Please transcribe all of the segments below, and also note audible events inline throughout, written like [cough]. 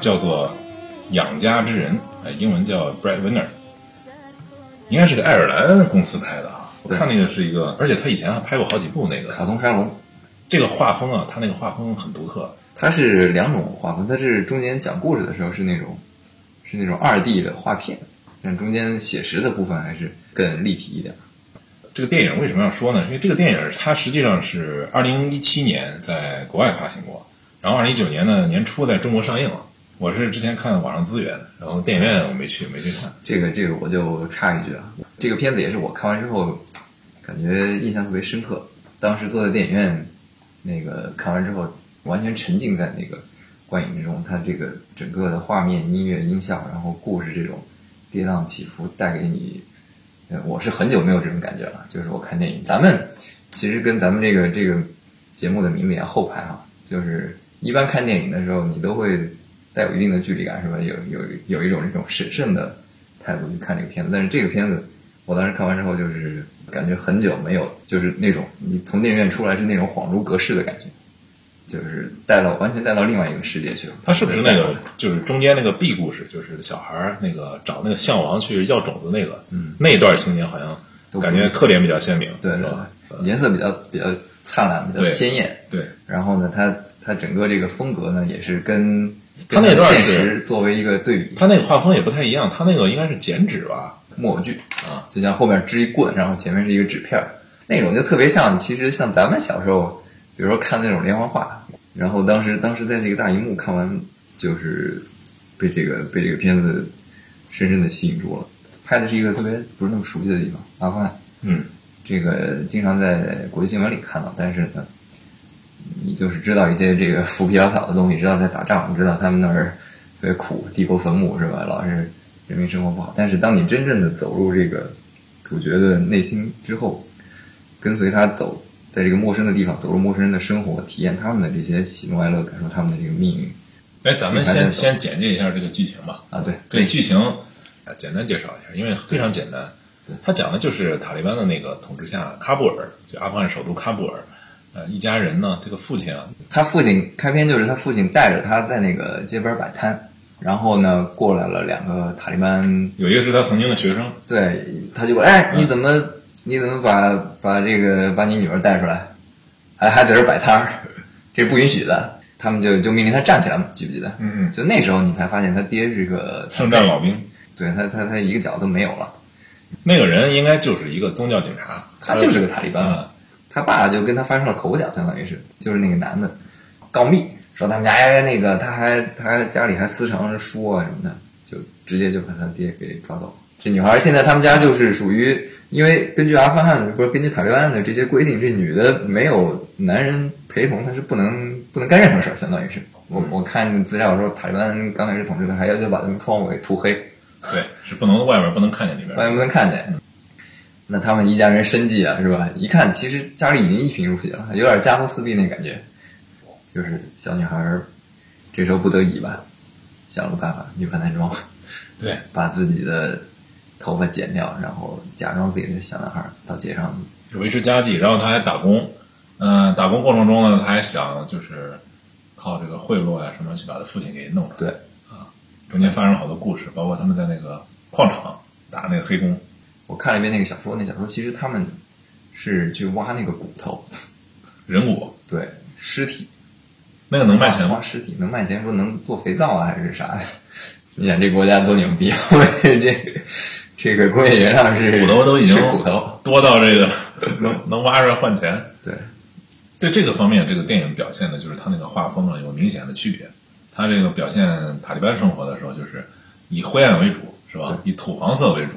叫做《养家之人》，哎，英文叫《Breadwinner》，应该是个爱尔兰公司拍的啊。我看那个是一个，而且他以前还拍过好几部那个卡通沙龙，这个画风啊，他那个画风很独特。它是两种画风，它是中间讲故事的时候是那种是那种二 D 的画片，但中间写实的部分还是更立体一点。这个电影为什么要说呢？因为这个电影它实际上是二零一七年在国外发行过，然后二零一九年呢年初在中国上映了。我是之前看网上资源，然后电影院我没去，没去看。这个这个我就插一句啊，这个片子也是我看完之后感觉印象特别深刻。当时坐在电影院，那个看完之后完全沉浸在那个观影之中，它这个整个的画面、音乐、音效，然后故事这种跌宕起伏带给你，我是很久没有这种感觉了。就是我看电影，咱们其实跟咱们这个这个节目的名字一样，后排哈，就是一般看电影的时候，你都会带有一定的距离感，是吧？有有有一种这种审慎的态度去看这个片子。但是这个片子，我当时看完之后，就是感觉很久没有，就是那种你从电影院出来是那种恍如隔世的感觉，就是带到完全带到另外一个世界去了。它是不是那个就是中间那个 B 故事，就是小孩儿那个找那个象王去要种子那个，嗯，那段情节好像都感觉特点比较鲜明，对对是吧？颜色比较比较灿烂，比较鲜艳。对，然后呢，它它整个这个风格呢，也是跟它那段是实作为一个对比，他那个画风也不太一样，他那个应该是剪纸吧？木偶剧啊，就像后面支一棍，然后前面是一个纸片儿，那种就特别像，其实像咱们小时候，比如说看那种连环画，然后当时当时在这个大荧幕看完，就是被这个被这个片子深深的吸引住了。拍的是一个特别不是那么熟悉的地方，阿富汗。嗯，这个经常在国际新闻里看到，但是呢，你就是知道一些这个 [laughs] 浮皮潦草的东西，知道在打仗，知道他们那儿特别苦，地国坟墓是吧？老是人民生活不好。但是当你真正的走入这个主角的内心之后，跟随他走，在这个陌生的地方，走入陌生人的生活，体验他们的这些喜怒哀乐，感受他们的这个命运哎，咱们先先简介一下这个剧情吧。啊，对，对剧情啊，简单介绍一下，因为非常简单对。他讲的就是塔利班的那个统治下，喀布尔，就阿富汗首都喀布尔，呃，一家人呢，这个父亲啊，他父亲开篇就是他父亲带着他在那个街边摆摊，然后呢过来了两个塔利班有一个是他曾经的学生，对，他就过来，哎，你怎么你怎么把把这个把你女儿带出来，还还在这儿摆摊儿，这是不允许的。他们就就命令他站起来嘛，记不记得？嗯嗯，就那时候你才发现他爹是个圣战老兵。对他他他一个脚都没有了，那个人应该就是一个宗教警察，他就是个塔利班嘛。啊，他爸就跟他发生了口角，相当于是就是那个男的告密，说他们家哎那个他还他还家里还私藏着书啊什么的，就直接就把他爹给抓走。这女孩现在他们家就是属于，因为根据阿富汗或者根据塔利班的这些规定，这女的没有男人陪同，她是不能不能干任何事儿，相当于是。我我看资料说，塔利班刚开始统治的还要求把他们窗户给涂黑，对，是不能外面不能看见里边。外面不能看见。那他们一家人生计啊，是吧？一看，其实家里已经一贫如洗了，有点家徒四壁那感觉。就是小女孩儿这时候不得已吧，想了个办法，女扮男装，[laughs] 对，把自己的头发剪掉，然后假装自己的小男孩儿到街上。维持家计，然后他还打工，嗯、打工过程中呢，他还想就是靠这个贿赂啊什么去把他父亲给弄出来。对啊，中间发生了好多故事，包括他们在那个矿场打那个黑工，我看了一遍那个小说，那小说其实他们是去挖那个骨头，[laughs] 人骨，对，尸体那个能卖钱吗？挖尸体能卖钱，说能做肥皂啊，还是啥呀？你想这国家多牛逼！这个这个工业原料是骨头都已经骨头，多到这个 [laughs] 能能挖出来换钱。对，在这个方面，这个电影表现的就是它那个画风啊有明显的区别。它这个表现塔利班生活的时候，就是以灰暗为主，是吧？以土黄色为主，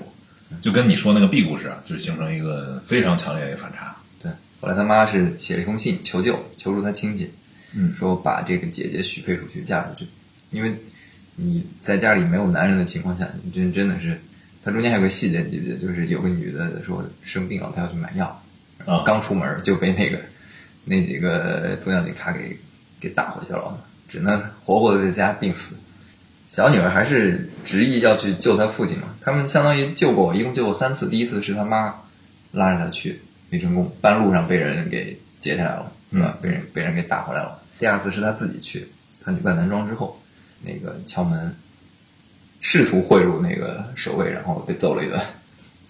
就跟你说那个 B 故事啊，就是形成一个非常强烈的反差。对。后来他妈是写了一封信求救，求助他亲戚，嗯说把这个姐姐许配出去，嫁出去，因为你在家里没有男人的情况下，你真真的是，他中间还有个细节，记不记得？就是有个女的说生病了，她要去买药，然后刚出门就被那个那几个宗教警察给给打回去了，只能活活的在家病死。小女儿还是执意要去救她父亲嘛。他们相当于救过我，一共救过三次。第一次是他妈拉着她去，没成功，半路上被人给截下来了，是吧？被人被人给打回来了。第二次是他自己去，他女扮男装之后，那个敲门，试图贿赂那个守卫，然后被揍了一顿。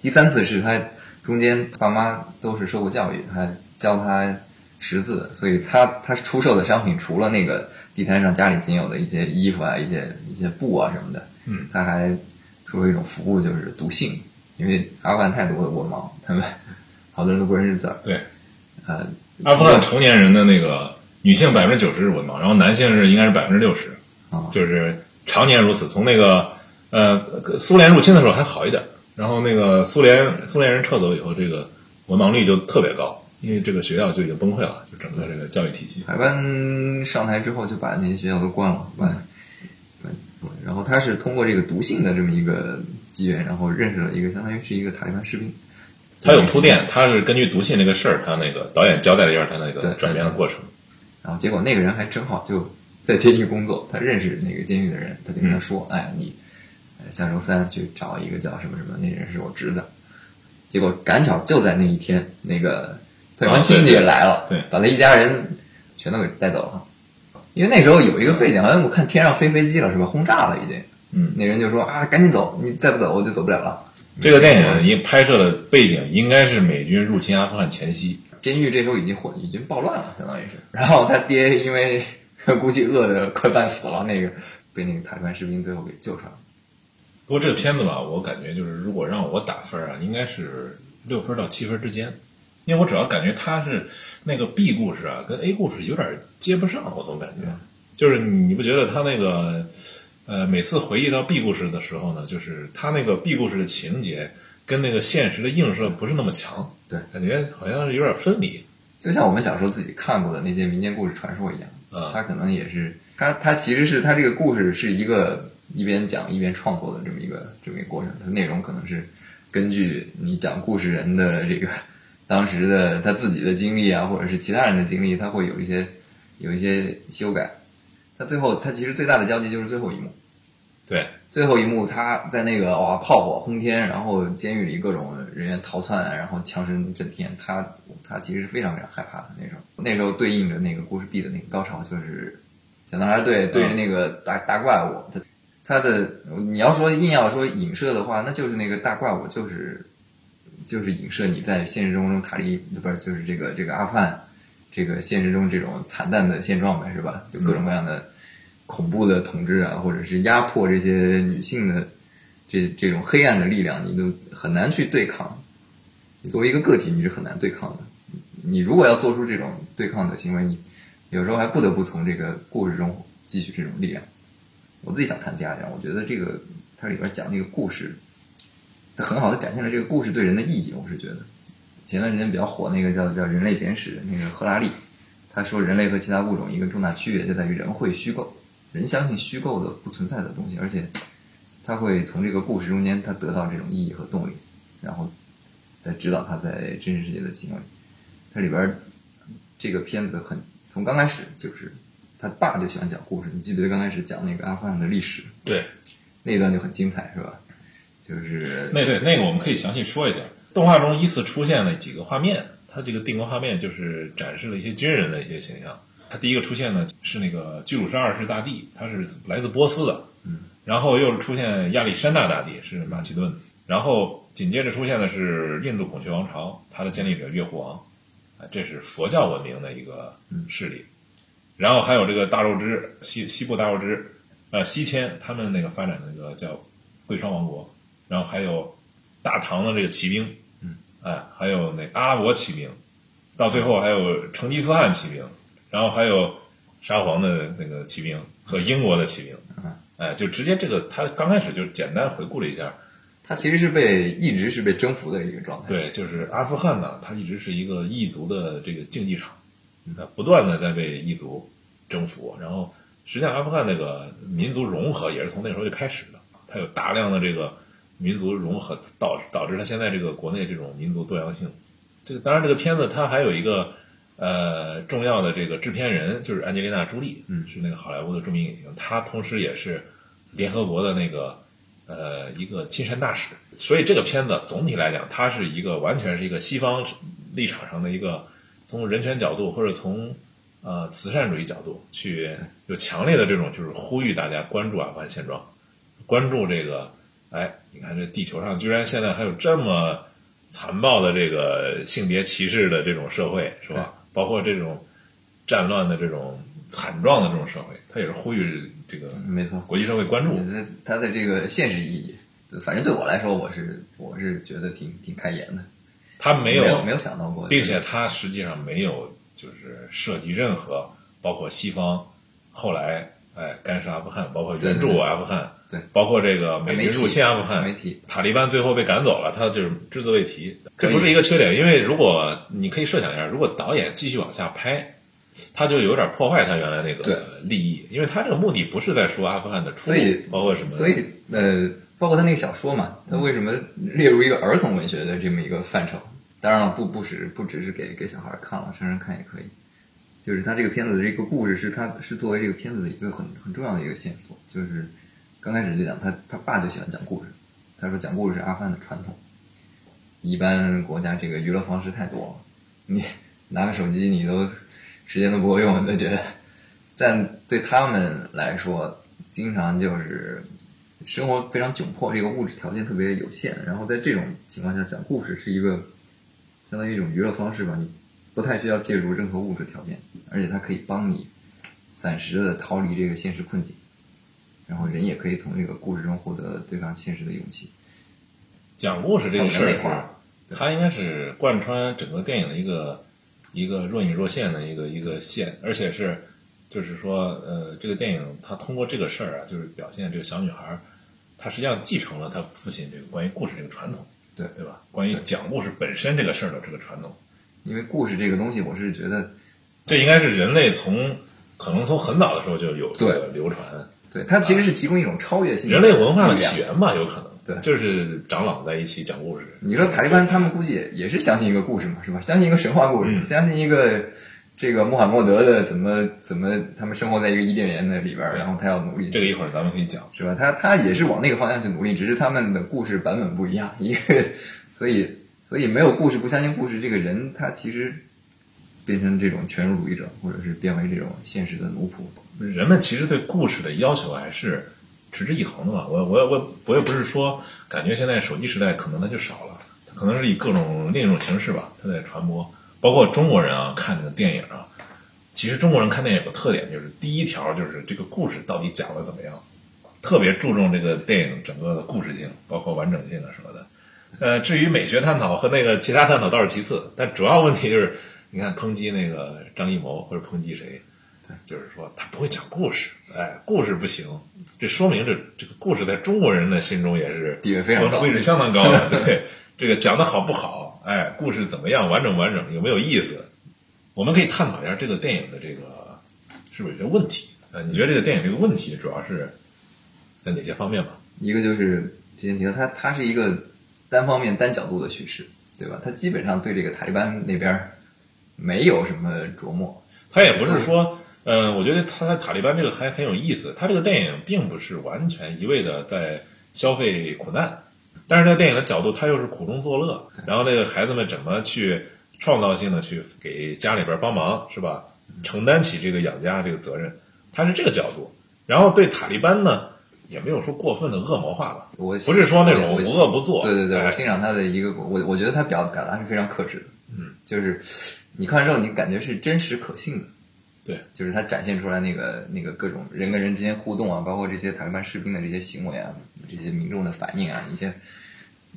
第三次是他中间爸妈都是受过教育，他教他识字，所以他他出售的商品除了那个地摊上家里仅有的一些衣服啊、一些一些布啊什么的，嗯，他还出了一种服务，就是读信，因为阿富汗太多的文盲，他们 [laughs] 好多人都不认识字儿，对，呃，阿富汗成年人的那个女性百分之九十是文盲，然后男性是应该是百分之六十，啊就是常年如此。从那个呃苏联入侵的时候还好一点，然后那个苏联苏联人撤走以后，这个文盲率就特别高，因为这个学校就已经崩溃了，就整个这个教育体系。塔利班上台之后就把那些学校都关了，关关。然后他是通过这个读信的这么一个机缘，然后认识了一个相当于是一个塔利班士兵。他有铺垫，他是根据读信这个事儿，他那个导演交代了一下他那个转变的过程。然后结果那个人还正好就在监狱工作，他认识那个监狱的人，他就跟他说：“哎，你呃下周三去找一个叫什么什么，那人是我侄子。”结果赶巧就在那一天，那个特班亲戚也来了，对对把他一家人全都给带走了。因为那时候有一个背景，好像我看天上飞飞机了，是吧？轰炸了已经。嗯，那人就说啊，赶紧走，你再不走我就走不了了。这个电影应拍摄的背景应该是美军入侵阿富汗前夕。监狱这时候已经混，已经暴乱了，相当于是。然后他爹因为 [laughs] 估计饿的快半死了，那个被那个塔利班士兵最后给救出来了。不过这个片子吧，我感觉就是如果让我打分啊，应该是六分到七分之间，因为我主要感觉它是那个 B 故事啊，跟 A 故事有点接不上，我总感觉，就是你不觉得他那个呃每次回忆到 B 故事的时候呢，就是他那个 B 故事的情节跟那个现实的映射不是那么强，对，感觉好像是有点分离。就像我们小时候自己看过的那些民间故事传说一样，啊他可能也是他他其实是他这个故事是一个一边讲一边创作的这么一个这么一个过程，它的内容可能是根据你讲故事人的这个当时的他自己的经历啊，或者是其他人的经历，他会有一些有一些修改。他最后他其实最大的交集就是最后一幕，对，最后一幕，他在那个哇炮火轰天，然后监狱里各种人员逃窜，然后枪声震天，他他其实是非常非常害怕的那时候。那时候对应着那个故事 B 的那个高潮，就是小男孩对对着那个大大怪物，他他的你要说硬要说影射的话，那就是那个大怪物就是就是影射你在现实生活中塔利不是就是这个这个阿富汗这个现实中这种惨淡的现状呗，是吧？就各种各样的。恐怖的统治啊，或者是压迫这些女性的这这种黑暗的力量，你都很难去对抗。你作为一个个体，你是很难对抗的。你如果要做出这种对抗的行为，你有时候还不得不从这个故事中汲取这种力量。我自己想谈第二点，我觉得这个它里边讲那个故事，它很好的展现了这个故事对人的意义。我是觉得，前段时间比较火那个叫叫《人类简史》，那个赫拉利，他说人类和其他物种一个重大区别就在于人会虚构。人相信虚构的不存在的东西，而且他会从这个故事中间，他得到这种意义和动力，然后再指导他在真实世界的行为。它里边这个片子很从刚开始就是他爸就喜欢讲故事，你记不记得刚开始讲那个阿富汗的历史？对，那一段就很精彩，是吧？就是那对那个我们可以详细说一下。动画中依次出现了几个画面，它这个定格画面就是展示了一些军人的一些形象。它第一个出现呢是那个居鲁士二世大帝，他是来自波斯的，嗯，然后又出现亚历山大大帝是马其顿，然后紧接着出现的是印度孔雀王朝，它的建立者月护王，啊，这是佛教文明的一个势力，然后还有这个大肉支西西部大肉支，呃西迁他们那个发展的那个叫贵霜王国，然后还有大唐的这个骑兵，嗯，哎，还有那阿拉伯骑兵，到最后还有成吉思汗骑兵。然后还有沙皇的那个骑兵和英国的骑兵，哎，就直接这个他刚开始就简单回顾了一下，他其实是被一直是被征服的一个状态。对，就是阿富汗呢，它一直是一个异族的这个竞技场，它不断的在被异族征服。然后实际上阿富汗那个民族融合也是从那时候就开始的，它有大量的这个民族融合，导导致它现在这个国内这种民族多样性。这个当然这个片子它还有一个。呃，重要的这个制片人就是安吉丽娜·朱莉，嗯，是那个好莱坞的著名影星，她同时也是联合国的那个呃一个亲善大使，所以这个片子总体来讲，它是一个完全是一个西方立场上的一个从人权角度或者从呃慈善主义角度去有强烈的这种就是呼吁大家关注阿富汗现状，关注这个哎，你看这地球上居然现在还有这么残暴的这个性别歧视的这种社会是吧？包括这种战乱的这种惨状的这种社会，他也是呼吁这个没错，国际社会关注。他的这个现实意义，反正对我来说，我是我是觉得挺挺开眼的。他没有没有想到过，并且他实际上没有就是涉及任何包括西方后来哎干涉阿富汗，包括援助阿富汗，对，包括这个美军入侵阿富汗，塔利班最后被赶走了，他就是只字未提。这不是一个缺点，因为如果你可以设想一下，如果导演继续往下拍，他就有点破坏他原来那个利益，因为他这个目的不是在说阿富汗的出路，包括什么，所以呃，包括他那个小说嘛，他为什么列入一个儿童文学的这么一个范畴？当然了，不不只不只是给给小孩看了，成人看也可以。就是他这个片子的这个故事，是他是作为这个片子的一个很很重要的一个线索。就是刚开始就讲他他爸就喜欢讲故事，他说讲故事是阿富汗的传统。一般国家这个娱乐方式太多了，你拿个手机你都时间都不够用，就觉得。但对他们来说，经常就是生活非常窘迫，这个物质条件特别有限。然后在这种情况下讲故事是一个相当于一种娱乐方式吧，你不太需要借助任何物质条件，而且它可以帮你暂时的逃离这个现实困境，然后人也可以从这个故事中获得对抗现实的勇气。讲故事这个事儿，它应该是贯穿整个电影的一个一个若隐若现的一个一个线，而且是就是说，呃，这个电影它通过这个事儿啊，就是表现这个小女孩，她实际上继承了她父亲这个关于故事这个传统，对对吧？关于讲故事本身这个事儿的这个传统，因为故事这个东西，我是觉得这应该是人类从可能从很早的时候就有这个流传，对它其实是提供一种超越性人类文化的起源吧，有可能。对，就是长老在一起讲故事。你说塔利班他们估计也也是相信一个故事嘛，是吧？相信一个神话故事，相信一个这个穆罕默德的怎么怎么，他们生活在一个伊甸园的里边，然后他要努力。这个一会儿咱们可以讲，是吧？他他也是往那个方向去努力，只是他们的故事版本不一样。一个，所以所以没有故事不相信故事，这个人他其实变成这种全儒主义者，或者是变为这种现实的奴仆。人们其实对故事的要求还是。持之以恒的嘛，我我我我也不是说感觉现在手机时代可能它就少了，可能是以各种另一种形式吧，它在传播。包括中国人啊，看这个电影啊，其实中国人看电影有个特点，就是第一条就是这个故事到底讲的怎么样，特别注重这个电影整个的故事性，包括完整性啊什么的。呃，至于美学探讨和那个其他探讨倒是其次，但主要问题就是，你看抨击那个张艺谋或者抨击谁。就是说他不会讲故事，哎，故事不行，这说明这这个故事在中国人的心中也是地位非常高，位置相当高的。对，这个讲的好不好，哎，故事怎么样，完整完整，有没有意思？我们可以探讨一下这个电影的这个是不是有些问题？呃，你觉得这个电影这个问题主要是在哪些方面吧？一个就是之前提到，它它是一个单方面单角度的叙事，对吧？它基本上对这个塔利班那边没有什么琢磨。他也不是说，呃，我觉得他在塔利班这个还很有意思。他这个电影并不是完全一味的在消费苦难，但是这个电影的角度，他又是苦中作乐。然后这个孩子们怎么去创造性的去给家里边帮忙，是吧？承担起这个养家这个责任，他是这个角度。然后对塔利班呢，也没有说过分的恶魔化吧？我不是说那种无恶不作。对对对，我欣赏他的一个，我我觉得他表表达是非常克制的。嗯，就是。你看完之后，你感觉是真实可信的，对，就是他展现出来那个那个各种人跟人之间互动啊，包括这些塔利班士兵的这些行为啊，这些民众的反应啊，一些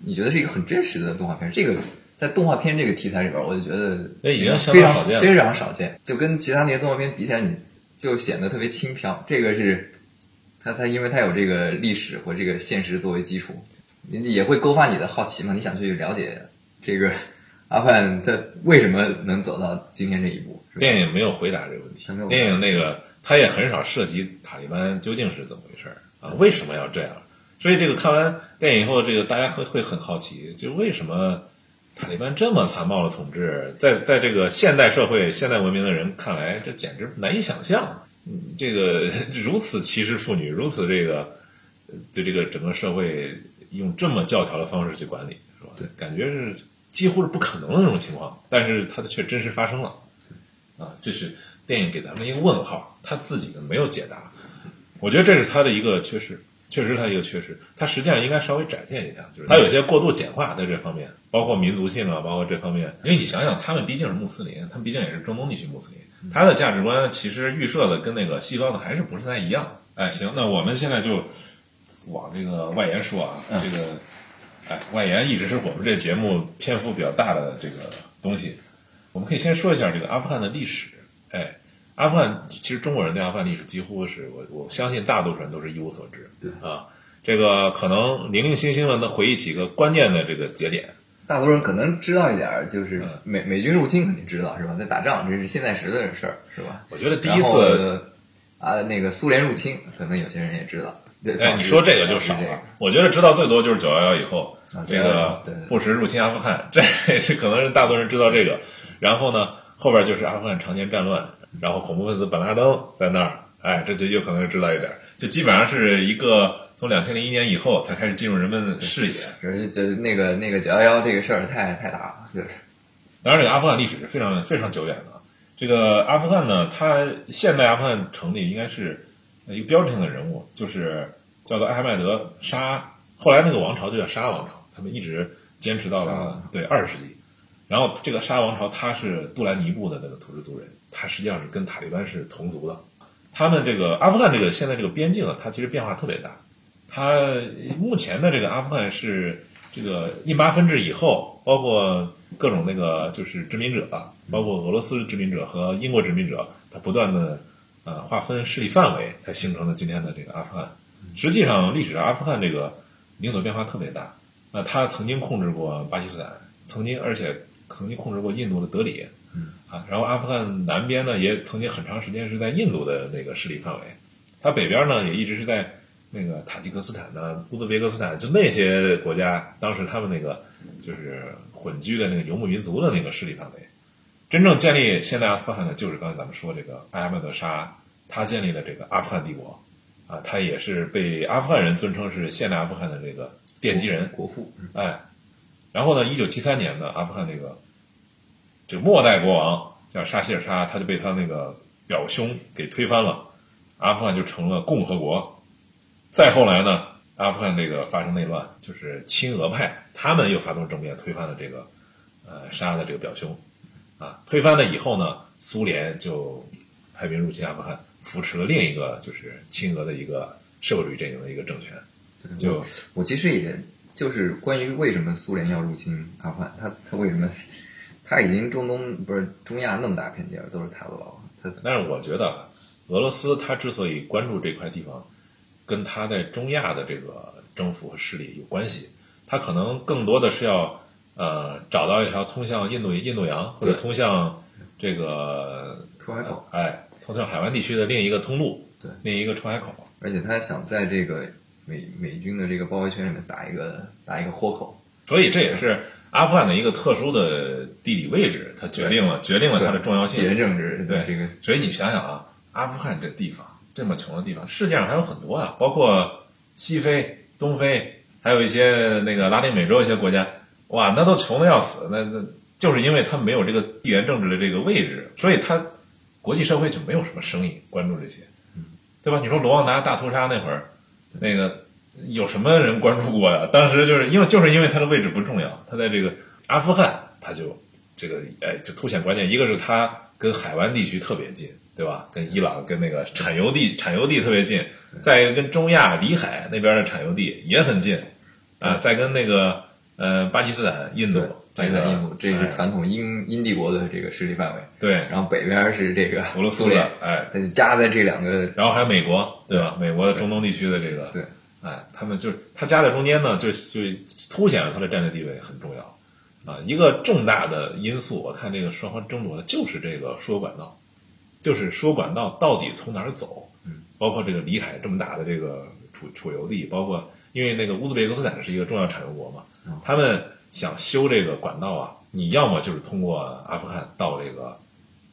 你觉得是一个很真实的动画片。这个在动画片这个题材里边，我就觉得已经非常少见，非常少见。就跟其他那些动画片比起来，你就显得特别轻飘。这个是它它因为它有这个历史和这个现实作为基础，你也会勾发你的好奇嘛？你想去了解这个。阿富汗他为什么能走到今天这一步？电影没有回答这个问题。电影那个他也很少涉及塔利班究竟是怎么回事啊？为什么要这样？所以这个看完电影以后，这个大家会会很好奇，就为什么塔利班这么残暴的统治，在在这个现代社会、现代文明的人看来，这简直难以想象。嗯，这个如此歧视妇女，如此这个呃对这个整个社会用这么教条的方式去管理，是吧？对，感觉是几乎是不可能的那种情况，但是它的却真实发生了，啊，这是电影给咱们一个问号，他自己呢没有解答，我觉得这是他的一个缺失。确实，他一个缺失，他实际上应该稍微展现一下，就是他有些过度简化在这方面，包括民族性啊，包括这方面。因为你想想，他们毕竟是穆斯林，他们毕竟也是中东地区穆斯林，他的价值观其实预设的跟那个西方的还是不是太一样。哎，行，那我们现在就往这个外延说啊，这个，哎，外延一直是我们这节目篇幅比较大的这个东西，我们可以先说一下这个阿富汗的历史，哎。阿富汗其实中国人对阿富汗历史几乎是我我相信大多数人都是一无所知。对啊，这个可能零零星星的能回忆几个关键的这个节点。大多数人可能知道一点儿，就是嗯美美军入侵肯定知道是吧？在打仗这是现在时的事儿是吧？我觉得第一次，啊，那个苏联入侵，可能有些人也知道。哎，你说这个就少这个了。我觉得知道最多就是九幺幺以后，啊这个布什入侵阿富汗，这是可能是大多数人知道这个。然后呢，后边就是阿富汗常年战乱，然后恐怖分子本拉登在那儿，哎，这就有可能是知道一点儿。就基本上是一个从两千零一年以后才开始进入人们视野。是这那个那个九幺幺这个事儿太太大了，就是当然，这个阿富汗历史是非常非常久远的。这个阿富汗呢，它现代阿富汗成立应该是一个标志性的人物，就是叫做艾哈迈德沙，后来那个王朝就叫沙王朝，他们一直坚持到了、啊对二十世纪。然后这个沙王朝他是杜兰尼布的那个土著族人，他实际上是跟塔利班是同族的。他们这个阿富汗这个现在这个边境啊，它其实变化特别大。它目前的这个阿富汗是这个印巴分治以后，包括各种那个就是殖民者啊，包括俄罗斯殖民者和英国殖民者，它不断的呃划分势力范围，才形成了今天的这个阿富汗。实际上，历史上阿富汗这个领土变化特别大。那它曾经控制过巴基斯坦，曾经而且曾经控制过印度的德里，嗯啊，然后阿富汗南边呢也曾经很长时间是在印度的那个势力范围，它北边呢也一直是在那个塔吉克斯坦呢、乌兹别克斯坦，就那些国家，当时他们那个就是混居的那个游牧民族的那个势力范围。真正建立现代阿富汗的，就是刚才咱们说这个艾哈迈德沙，他建立了这个阿富汗帝国，啊，他也是被阿富汗人尊称是现代阿富汗的这个奠基人。国父，嗯哎，然后呢，一九七三年呢，阿富汗这个这个末代国王叫沙希尔沙，他就被他那个表兄给推翻了，阿富汗就成了共和国。再后来呢，阿富汗这个发生内乱，就是亲俄派，他们又发动政变，推翻了这个呃沙的这个表兄，啊，推翻了以后呢，苏联就派兵入侵阿富汗，扶持了另一个就是亲俄的一个社会主义阵营的一个政权，就我其实也就是关于为什么苏联要入侵阿富汗，他他为什么他已经中东不是中亚那么大片地儿都是他的了，他但是我觉得啊俄罗斯他之所以关注这块地方，跟他在中亚的这个政府和势力有关系。他可能更多的是要呃找到一条通向印度印度洋或者通向这个出海口，呃哎通向海湾地区的另一个通路，对另一个出海口。而且他想在这个美美军的这个包围圈里面打一个打一个豁口，所以这也是阿富汗的一个特殊的地理位置，它决定了决定了它的重要性地。缘政治对这个所以你想想啊，阿富汗这地方这么穷的地方，世界上还有很多啊，包括西非、东非，还有一些那个拉丁美洲一些国家，哇，那都穷的要死。那那就是因为它没有这个地缘政治的这个位置，所以它国际社会就没有什么声音关注这些，对吧？你说卢旺达大屠杀那会儿，那个有什么人关注过呀？当时就是因为就是因为它的位置不重要，它在这个阿富汗，它就这个哎就凸显关键，一个是它跟海湾地区特别近，对吧？跟伊朗跟那个产油地产油地特别近，再一个跟中亚里海那边的产油地也很近，啊，再跟那个呃巴基斯坦、印度这个印度，这是哎。传统英英帝国的这个势力范围，对。然后北边是这个俄罗斯联的，哎，它就夹在这两个然后还有美国，对吧？美国的中东地区的这个，对，哎，他们就是它夹在中间呢，就就凸显了它的战略地位很重要。啊。一个重大的因素，我看这个双方争夺的就是这个输油管道，就是输油管道到底从哪儿走，嗯，包括这个里海这么大的这个储储油地，包括因为那个乌兹别克斯坦是一个重要产油国嘛，嗯。他们想修这个管道啊，你要么就是通过阿富汗到这个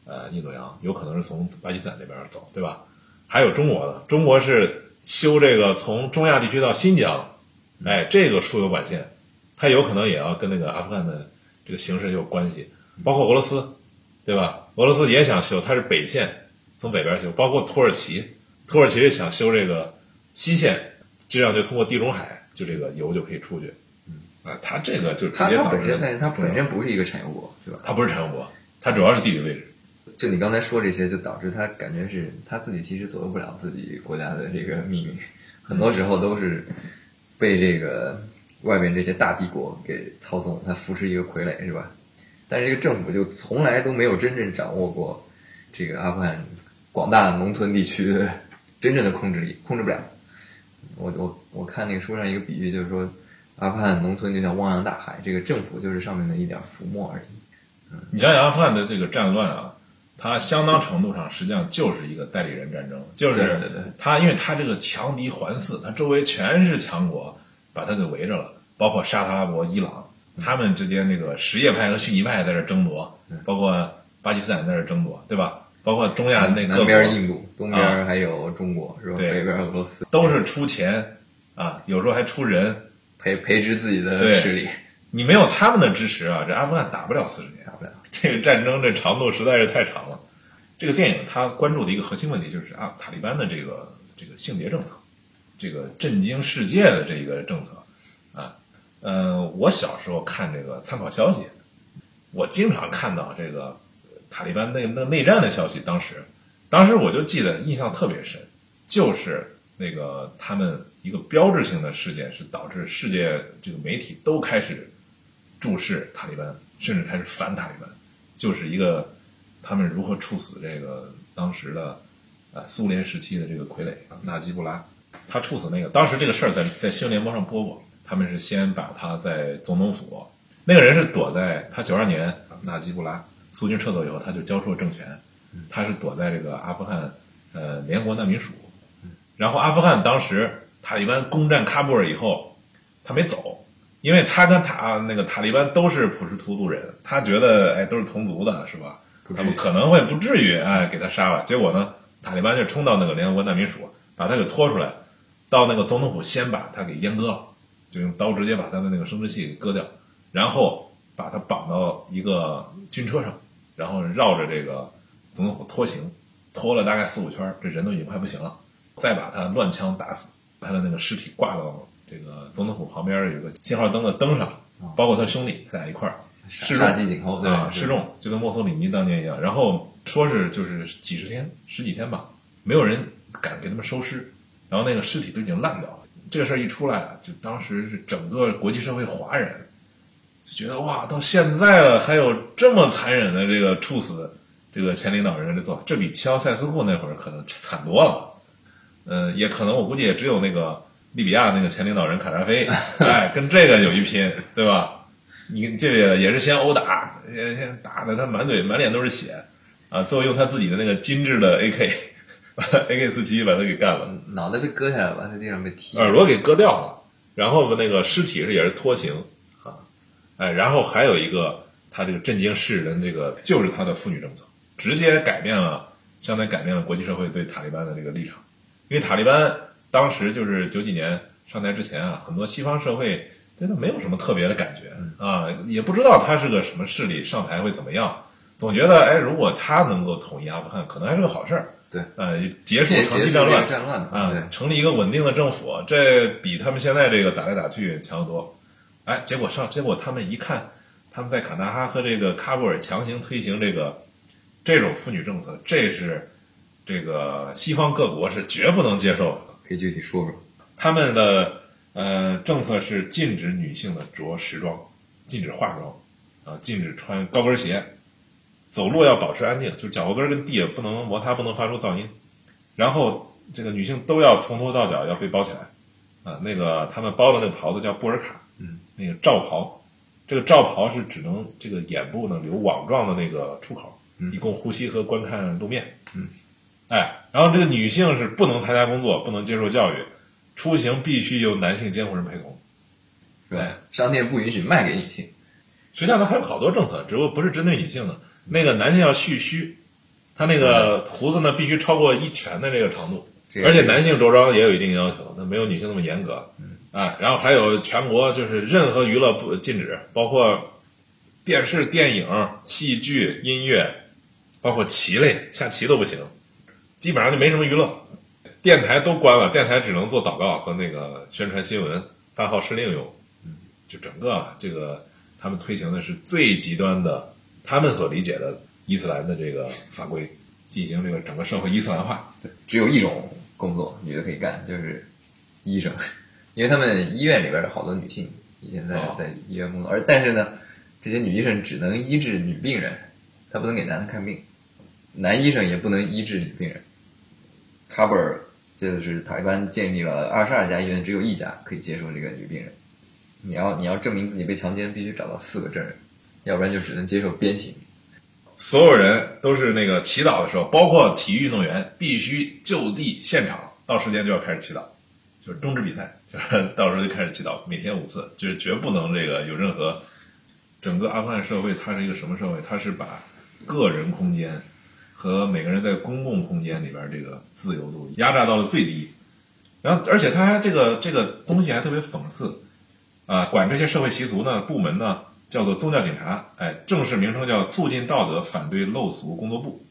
呃印度洋，有可能是从巴基斯坦那边走，对吧？还有中国的，中国是修这个从中亚地区到新疆，哎，这个输油管线，它有可能也要跟那个阿富汗的这个形势有关系，包括俄罗斯，对吧？俄罗斯也想修，它是北线从北边修，包括土耳其，土耳其也想修这个西线，这样就通过地中海，就这个油就可以出去。嗯，啊，它这个就是它本身，但是它本身不是一个产油国，对吧？它不是产油国，它主要是地理位置。就你刚才说这些，就导致他感觉是他自己其实左右不了自己国家的这个命运，很多时候都是被这个外边这些大帝国给操纵，他扶持一个傀儡是吧？但是这个政府就从来都没有真正掌握过这个阿富汗广大农村地区的真正的控制力，控制不了。我我我看那个书上一个比喻，就是说阿富汗农村就像汪洋大海，这个政府就是上面的一点浮沫而已。你想想阿富汗的这个战乱啊，它相当程度上实际上就是一个代理人战争，就是对对对。它因为它这个强敌环伺，它周围全是强国把它给围着了，包括沙特阿拉伯、伊朗，他们之间这个什叶派和逊尼派在这争夺，包括巴基斯坦在这争夺，对吧？包括中亚那各南国边印度，东边还有中国，是吧？对。北边俄罗斯，都是出钱啊，有时候还出人，培培植自己的对势力，你没有他们的支持啊，这阿富汗打不了四十年。打不了。[laughs] 这个战争这长度实在是太长了。这个电影它关注的一个核心问题就是啊，塔利班的这个这个性别政策，这个震惊世界的这个政策啊。呃，我小时候看这个参考消息，我经常看到这个呃塔利班那那内战的消息。当时，当时我就记得印象特别深，就是那个他们一个标志性的事件是导致世界这个媒体都开始注视塔利班，甚至开始反塔利班，就是一个他们如何处死这个当时的呃苏联时期的这个傀儡纳吉布拉，他处死那个当时这个事儿在在新闻联播上播过，他们是先把他在总统府，那个人是躲在他九二年纳吉布拉苏军撤走以后，他就交出了政权，他是躲在这个阿富汗呃联合国难民署，然后阿富汗当时塔利班攻占喀布尔以后，他没走，因为他跟塔那个塔利班都是普什图族人，他觉得哎都是同族的是吧？他们可能会不至于哎给他杀了。结果呢，塔利班就冲到那个联合国难民署，把他给拖出来，到那个总统府先把他给阉割了，就用刀直接把他的那个生殖器给割掉，然后把他绑到一个军车上，然后绕着这个总统府拖行，拖了大概四五圈儿，这人都已经快不行了，再把他乱枪打死，他的那个尸体挂到这个总统府旁边有个信号灯的灯上，包括他兄弟，他俩一块儿示众啊，吧？示众就跟墨索里尼当年一样。然后说是就是几十天、十几天吧，没有人敢给他们收尸，然后那个尸体都已经烂掉了。这个事儿一出来啊，就当时是整个国际社会哗然，就觉得哇，到现在了还有这么残忍的这个处死这个前领导人的做法，这比齐奥塞斯库那会儿可能惨多了。嗯，也可能我估计也只有那个利比亚那个前领导人卡扎菲，[laughs] 哎，跟这个有一拼，对吧？你这个也是先殴打，先先打的他满嘴满脸都是血，啊，最后用他自己的那个精致的 AK，[laughs] 把 AK 四七把他给干了，脑袋被割下来了，在地上被踢，耳朵给割掉了，然后那个尸体是也是拖行啊，哎，然后还有一个他这个震惊世人，这个就是他的妇女政策，直接改变了，相当于改变了国际社会对塔利班的这个立场，因为塔利班当时就是九几年上台之前啊，很多西方社会对他没有什么特别的感觉啊，也不知道他是个什么势力，上台会怎么样，总觉得哎，如果他能够统一阿富汗，可能还是个好事儿。对，呃，结束长期战乱战乱啊对，，成立一个稳定的政府，这比他们现在这个打来打去强得多。哎，结果上，结果他们一看，他们在卡纳哈和这个喀布尔强行推行这个这种妇女政策，这是这个西方各国是绝不能接受的。可以具体说说。他们的呃政策是禁止女性的着时装，禁止化妆，啊，禁止穿高跟鞋，走路要保持安静，就是脚后跟跟地不能摩擦，不能发出噪音。然后这个女性都要从头到脚要被包起来，啊，那个他们包的那个袍子叫布尔卡，嗯，那个罩袍，这个罩袍是只能这个眼部呢留网状的那个出口，以供呼吸和观看路面，嗯，哎，然后这个女性是不能参加工作，不能接受教育，出行必须由男性监护人陪同。是吧？商店不允许卖给女性，实际上它还有好多政策，只不过不是针对女性的。那个男性要蓄须，他那个胡子呢必须超过一拳的这个长度，而且男性着装也有一定要求，那没有女性那么严格。嗯，啊，然后还有全国就是任何娱乐不禁止，包括电视、电影、戏剧、音乐，包括棋类，下棋都不行，基本上就没什么娱乐。电台都关了，电台只能做祷告和那个宣传新闻、发号施令用。嗯，就整个啊，这个他们推行的是最极端的，他们所理解的伊斯兰的这个法规，进行这个整个社会伊斯兰化。对，只有一种工作女的可以干，就是医生，因为他们医院里边有好多女性以前在哦在医院工作，而但是呢，这些女医生只能医治女病人，她不能给男的看病，男医生也不能医治女病人。喀布尔就是塔利班建立了二十二家医院，只有一家可以接受这个女病人。你要你要证明自己被强奸，必须找到四个证人，要不然就只能接受鞭刑。所有人都是那个祈祷的时候，包括体育运动员，必须就地现场，到时间就要开始祈祷，就是终止比赛，[laughs] 就是到时候就开始祈祷，每天五次，就是绝不能这个有任何。整个阿富汗社会它是一个什么社会？它是把个人空间和每个人在公共空间里边这个自由度压榨到了最低，然后而且他还这个这个东西还特别讽刺啊，管这些社会习俗呢部门呢叫做宗教警察，哎，正式名称叫促进道德反对陋俗工作部，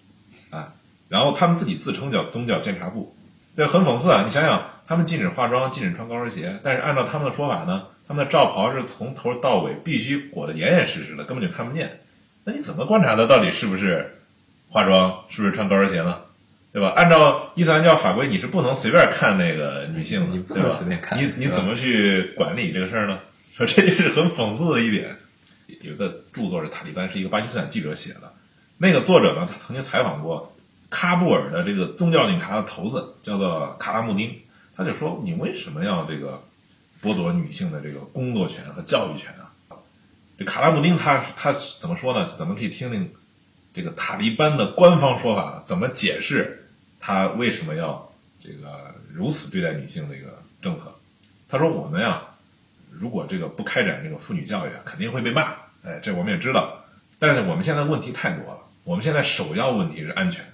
啊，然后他们自己自称叫宗教监察部，这很讽刺啊！你想想，他们禁止化妆，禁止穿高跟鞋，但是按照他们的说法呢，他们的罩袍是从头到尾必须裹得严严实实的，根本就看不见。那你怎么观察的到底是不是化妆，是不是穿高跟鞋呢？对吧？按照伊斯兰教法规，你是不能随便看那个女性的，你不能对吧随便看你你怎么去管理这个事儿呢？说这就是很讽刺的一点。有一个著作是塔利班，是一个巴基斯坦记者写的。那个作者呢，他曾经采访过喀布尔的这个宗教警察的头子，叫做卡拉穆丁。他就说：“你为什么要这个剥夺女性的这个工作权和教育权啊？”这卡拉穆丁他他怎么说呢？咱们可以听听这个塔利班的官方说法怎么解释他为什么要这个如此对待女性的一个政策。他说：“我们呀，如果这个不开展这个妇女教育啊，肯定会被骂。哎，这我们也知道。但是我们现在问题太多了，我们现在首要问题是安全。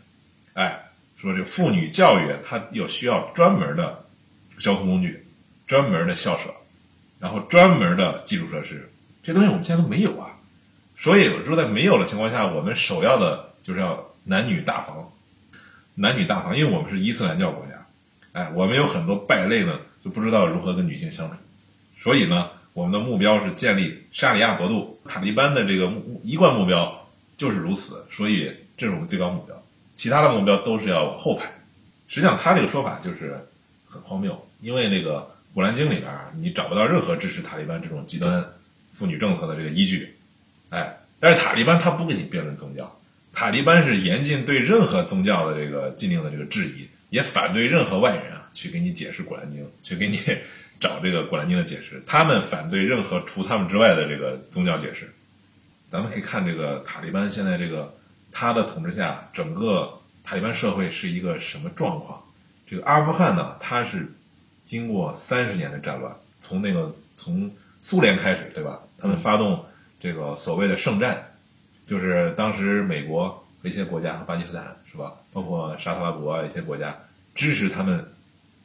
哎，说这妇女教育它有需要专门的交通工具、专门的校舍，然后专门的基础设施，这东西我们现在都没有啊。所以说，在没有的情况下，我们首要的就是要男女大防，男女大防，因为我们是伊斯兰教国家，哎，我们有很多败类呢，就不知道如何跟女性相处，所以呢，我们的目标是建立沙里亚国度，塔利班的这个目一贯目标就是如此，所以这是我们最高目标，其他的目标都是要往后排。实际上，他这个说法就是很荒谬，因为那个《古兰经》里边你找不到任何支持塔利班这种极端妇女政策的这个依据，哎，但是塔利班他不跟你辩论宗教，塔利班是严禁对任何宗教的这个禁令的这个质疑，也反对任何外人啊去给你解释《古兰经》，去给你 [laughs] 找这个《古兰经》的解释，他们反对任何除他们之外的这个宗教解释。咱们可以看这个塔利班现在这个他的统治下，整个塔利班社会是一个什么状况？这个阿富汗呢，它是经过三十年的战乱，从那个从苏联开始，对吧？他们发动这个所谓的圣战，就是当时美国和一些国家和巴基斯坦是吧，包括沙特阿拉伯啊一些国家支持他们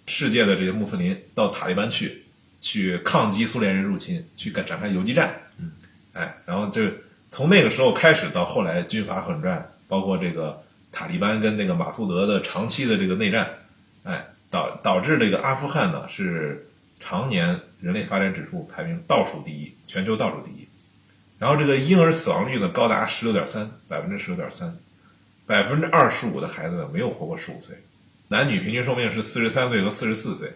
世界的这些穆斯林到塔利班去，去抗击苏联人入侵，去展展开游击战。嗯，哎，然后就从那个时候开始到后来军阀混战，包括这个塔利班跟那个马苏德的长期的这个内战，哎，导导致这个阿富汗呢是常年人类发展指数排名倒数第一，全球倒数第一。然后这个婴儿死亡率呢高达十六点三，百分之十六点三，百分之二十五的孩子没有活过十五岁，男女平均寿命是四十三岁和四十四岁。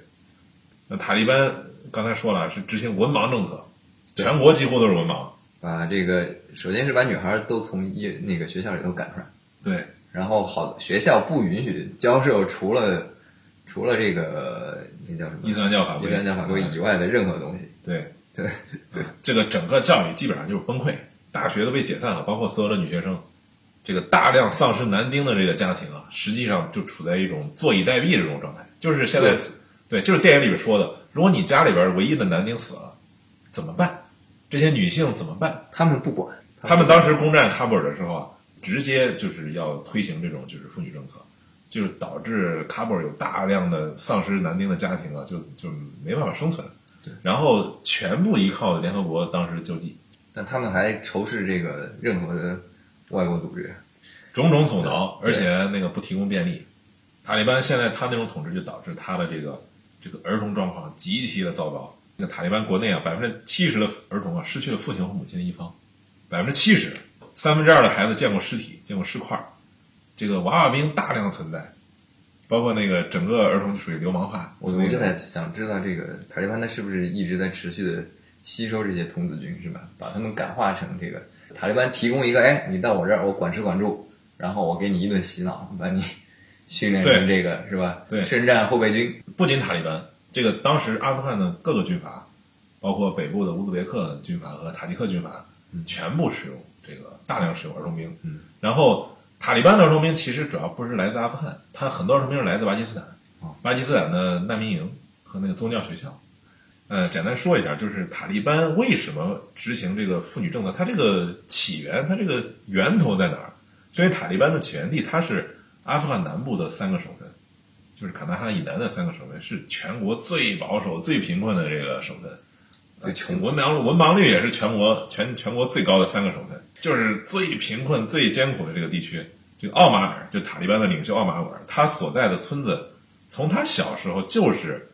那塔利班刚才说了是执行文盲政策，全国几乎都是文盲。把这个首先是把女孩都从一那个学校里头赶出来，对，然后好学校不允许教授除了除了这个那叫什么伊斯兰教法规，伊斯兰教法规以外的任何东西。对对对，这个整个教育基本上就是崩溃，大学都被解散了，包括所有的女学生，这个大量丧失男丁的这个家庭啊，实际上就处在一种坐以待毙的这种状态。就是现在，对，就是电影里边说的，如果你家里边唯一的男丁死了，怎么办？这些女性怎么办？他们不管，他们当时攻占喀布尔的时候啊，直接就是要推行这种就是妇女政策，就是导致喀布尔有大量的丧失男丁的家庭啊，就就没办法生存。对，然后全部依靠联合国当时救济，但他们还仇视这个任何的外国组织，种种阻挠，而且那个不提供便利。塔利班现在他那种统治就导致他的这个这个儿童状况极其的糟糕。那个塔利班国内啊，百分之七十的儿童啊失去了父亲和母亲的一方，百分之七十，三分之二的孩子见过尸体，见过尸块儿。这个娃娃兵大量存在，包括那个整个儿童就属于流氓化。我我就在想知道这个塔利班他是不是一直在持续的吸收这些童子军，是吧？把他们感化成这个塔利班提供一个，哎，你到我这儿，我管吃管住，然后我给你一顿洗脑，把你 [laughs] 训练成这个是吧？对深战后备军，不仅塔利班，这个当时阿富汗的各个军阀，包括北部的乌兹别克军阀和塔吉克军阀，全部使用这个大量使用儿童兵。嗯，然后塔利班的儿童兵其实主要不是来自阿富汗，他很多儿童兵是来自巴基斯坦，哦巴基斯坦的难民营和那个宗教学校。呃，简单说一下，就是塔利班为什么执行这个妇女政策？它这个起源，它这个源头在哪儿？因为塔利班的起源地，它是阿富汗南部的三个省份，就是卡纳哈以南的三个省份，是全国最保守、最贫困的这个省份。最穷文盲文盲率也是全国全全国最高的三个省份，就是最贫困、最艰苦的这个地区。这个奥马尔，就塔利班的领袖奥马尔，他所在的村子，从他小时候就是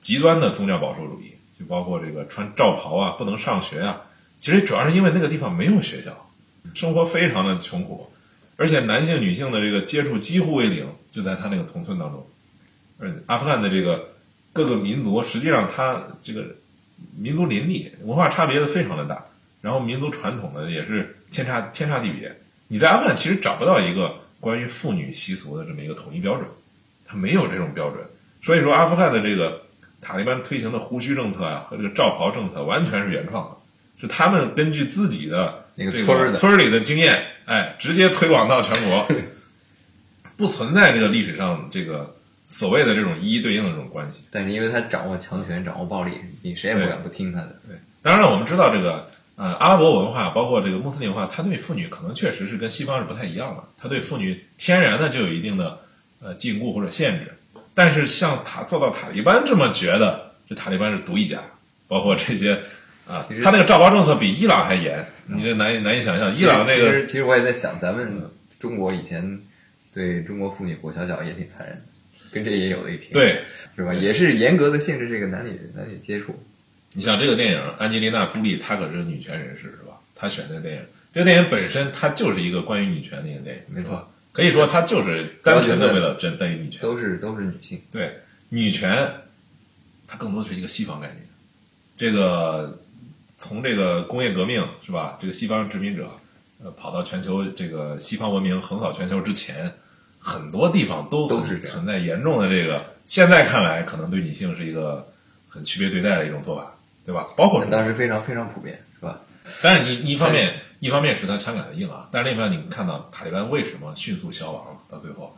极端的宗教保守主义，就包括这个穿罩袍啊，不能上学啊。其实主要是因为那个地方没有学校，生活非常的穷苦，而且男性女性的这个接触几乎为零，就在他那个同村当中。而阿富汗的这个各个民族，实际上它这个民族林立，文化差别的非常的大，然后民族传统呢也是天差天差地别。你在阿富汗其实找不到一个关于妇女习俗的这么一个统一标准，它没有这种标准。所以说，阿富汗的这个塔利班推行的胡须政策啊和这个罩袍政策完全是原创的，是他们根据自己的那个村儿的村儿里的经验，哎，直接推广到全国，[laughs] 不存在这个历史上这个所谓的这种一一对应的这种关系。但是因为他掌握强权，掌握暴力，你谁也不敢不听他的。对，当然了，我们知道这个呃阿拉伯文化，包括这个穆斯林文化，它对妇女可能确实是跟西方是不太一样的，它对妇女天然的就有一定的呃禁锢或者限制。但是像塔做到塔利班这么觉得，这塔利班是独一家，包括这些啊他那个照包政策比伊朗还严，你这难以难以想象。伊朗那个其实其实我也在想，咱们中国以前对中国妇女裹小脚也挺残忍的，跟这也有了一拼，对是吧？也是严格的限制这个男女男女接触。你像这个电影，安吉丽娜·朱莉，她可是女权人士，是吧？她选这个电影，这个电影本身它就是一个关于女权的一个电影，没错，可以说它就是单纯的为了针对于女权。都是都是女性，对女权，它更多是一个西方概念。这个从这个工业革命是吧？这个西方殖民者，呃，跑到全球这个西方文明横扫全球之前，很多地方都都是存在严重的这个。现在看来，可能对女性是一个很区别对待的一种做法，对吧？包括当时非常非常普遍，是吧？但是你你一方面一方面是他枪杆子硬啊，但是另一方面你看到塔利班为什么迅速消亡了？到最后，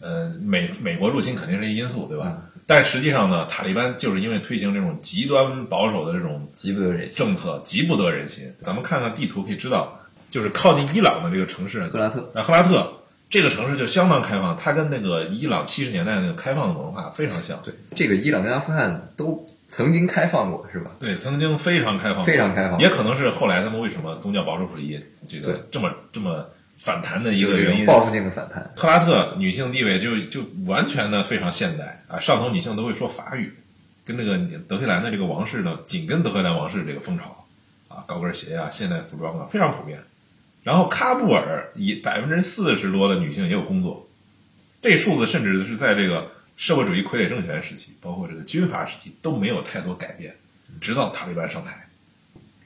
呃，美美国入侵肯定是一因素，对吧？但实际上呢，塔利班就是因为推行这种极端保守的这种极不得人心。政策，极不得人心。咱们看看地图可以知道，就是靠近伊朗的这个城市，赫拉特，那，赫拉特这个城市就相当开放，它跟那个伊朗七十年代那个开放的文化非常像。对，这个伊朗跟阿富汗都曾经开放过，是吧？对，曾经非常开放，非常开放也可能是后来他们为什么宗教保守主义这个这么这么反弹的一个原因。报复性的反弹。赫拉特女性地位就就完全的非常现代啊，上头女性都会说法语，跟这个德黑兰的这个王室呢，紧跟德黑兰王室这个风潮啊，高跟鞋啊，现代服装啊非常普遍。然后喀布尔以百分之四十多的女性也有工作，这数字甚至是在这个社会主义傀儡政权时期，包括这个军阀时期都没有太多改变，直到塔利班上台，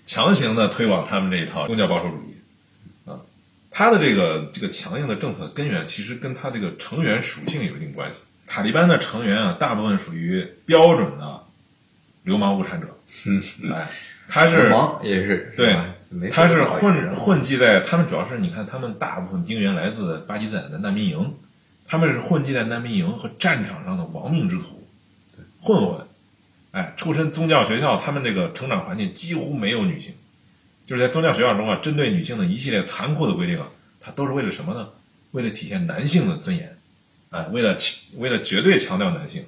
强行的推广他们这一套宗教保守主义。他的这个这个强硬的政策根源，其实跟他这个成员属性有一定关系。塔利班的成员啊，大部分属于标准的流氓无产者，[laughs] 嗯，哎，他是流氓也是，对他是混混迹在，他们主要是你看，他们大部分兵源来自巴基斯坦的难民营，他们是混迹在难民营和战场上的亡命之徒，混混，哎，出身宗教学校，他们这个成长环境几乎没有女性，就是在宗教学校中啊，针对女性的一系列残酷的规定啊，它都是为了什么呢？为了体现男性的尊严，哎，为了为了绝对强调男性，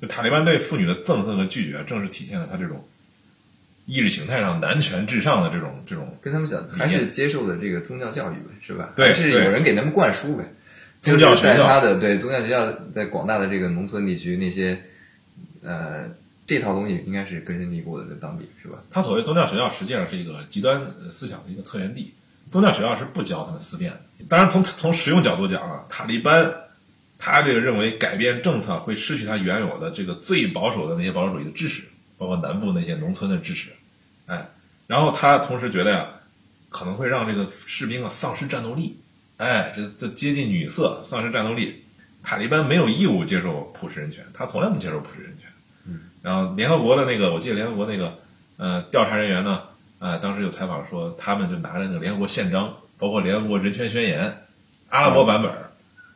就塔利班对妇女的憎恨和拒绝，正是体现了他这种意识形态上男权至上的这种这种跟他们讲，还是接受的这个宗教教育呗，是吧？对还是有人给他们灌输呗。宗教就是在学校他的对宗教学校，在广大的这个农村地区，那些呃这套东西应该是根深蒂固的在当地，是吧？他所谓宗教学校实际上是一个极端呃思想的一个策源地。宗教学校是不教他们思辨的。当然从，从实用角度讲啊，塔利班他这个认为改变政策会失去他原有的这个最保守的那些保守主义的支持，包括南部那些农村的支持。哎，然后他同时觉得呀，可能会让这个士兵啊丧失战斗力。哎，这这接近女色，丧失战斗力。塔利班没有义务接受普世人权，他从来不接受普世人权。嗯然后联合国的那个，我记得联合国那个呃调查人员呢，啊、当时有采访说，他们就拿着那个联合国宪章，包括联合国人权宣言，阿拉伯版本儿，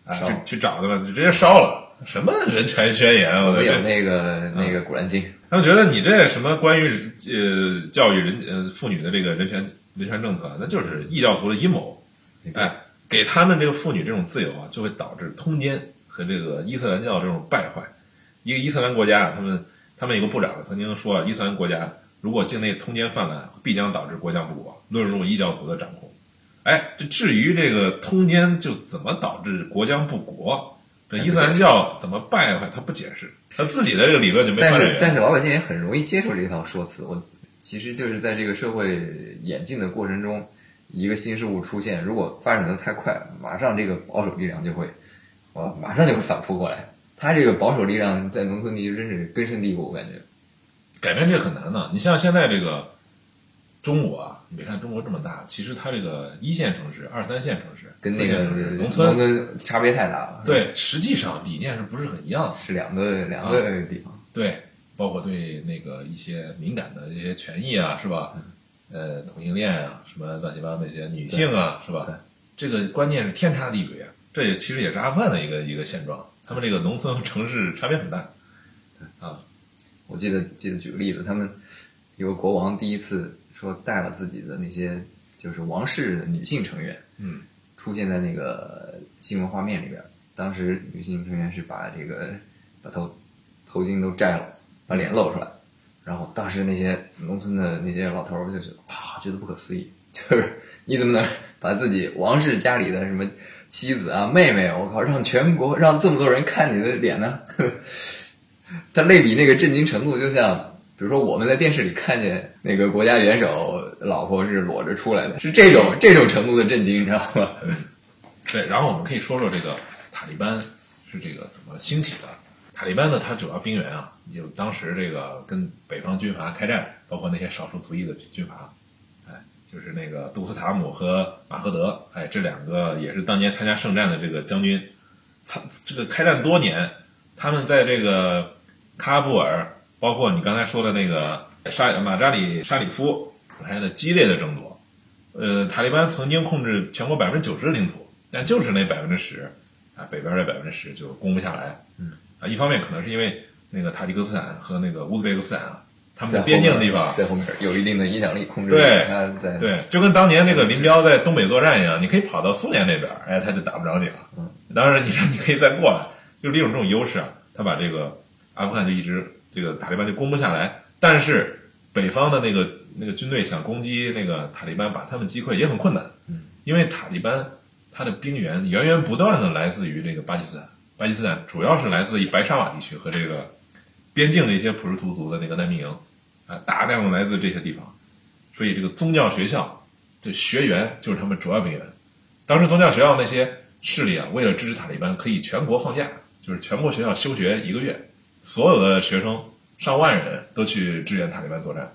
啊、烧去去找他们，就直接烧了。什么人权宣言？我的天！我有那个那个《古兰经》，他们觉得你这什么关于呃教育人呃妇女的这个人权人权政策，那就是异教徒的阴谋。哎，给他们这个妇女这种自由啊，就会导致通奸和这个伊斯兰教这种败坏。一个伊斯兰国家，他们他们有个部长曾经说，伊斯兰国家如果境内通奸泛滥，必将导致国家不国，沦入异教徒的掌控。哎，这至于这个通奸就怎么导致国将不国，这伊斯兰教怎么败坏，他不解释，他自己的这个理论就没但。是但是老百姓也很容易接受这套说辞。我其实就是在这个社会演进的过程中，一个新事物出现，如果发展的太快，马上这个保守力量就会，哇，马上就会反扑过来。他这个保守力量在农村地区真是根深蒂固，我感觉。改变这个很难的。你像现在这个中国啊，你别看中国这么大，其实它这个一线城市、二三线城市跟那个农村差别太大了。，对，实际上理念是不是很一样？是两个两个地方。对，包括对那个一些敏感的一些权益啊，是吧？呃，同性恋啊，什么乱七八糟那些女性啊，是对吧？这个观念是天差地别。这也其实也是阿富汗的一个一个现状，他们这个农村和城市差别很大。啊，我记得记得举个例子，他们有个国王第一次说带了自己的那些就是王室的女性成员，嗯，出现在那个新闻画面里边。当时女性成员是把这个把头头巾都摘了，把脸露出来，然后当时那些农村的那些老头儿就觉得啊，觉得不可思议，就是你怎么能把自己王室家里的什么妻子啊、妹妹，我靠，让全国让这么多人看你的脸呢？[laughs] 他类比那个震惊程度，就像比如说我们在电视里看见那个国家元首老婆是裸着出来的，是这种这种程度的震惊，你知道吗？[laughs] 对，然后我们可以说说这个塔利班是这个怎么兴起的。塔利班呢，它主要兵源啊，有当时这个跟北方军阀开战，包括那些少数族裔的军阀，就是那个杜斯塔姆和马赫德，哎，这两个也是当年参加圣战的这个将军，参这个开战多年，他们在这个喀布尔，包括你刚才说的那个沙马扎里沙里夫，还有激烈的争夺。呃，塔利班曾经控制全国百分之九十的领土，但就是那百分之十啊，北边的百分之十就攻不下来。嗯，啊，一方面可能是因为那个塔吉克斯坦和那个乌兹别克斯坦啊，他们在的边境的地方，在后面有一定的影响力控制，对对，就跟当年那个林彪在东北作战一样，你可以跑到苏联那边，哎，他就打不着你了。嗯，当然你你可以再过来，就利用这种优势啊，他把这个阿富汗就一直这个塔利班就攻不下来，但是北方的那个那个军队想攻击那个塔利班，把他们击溃也很困难。嗯，因为塔利班他的兵源源源不断的来自于这个巴基斯坦，巴基斯坦主要是来自于白沙瓦地区和这个边境的一些普什图族的那个难民营，啊，大量的来自这些地方，所以这个宗教学校这学员就是他们主要兵源。当时宗教学校那些势力啊，为了支持塔利班，可以全国放假，就是全国学校休学一个月，所有的学生上万人都去支援塔利班作战，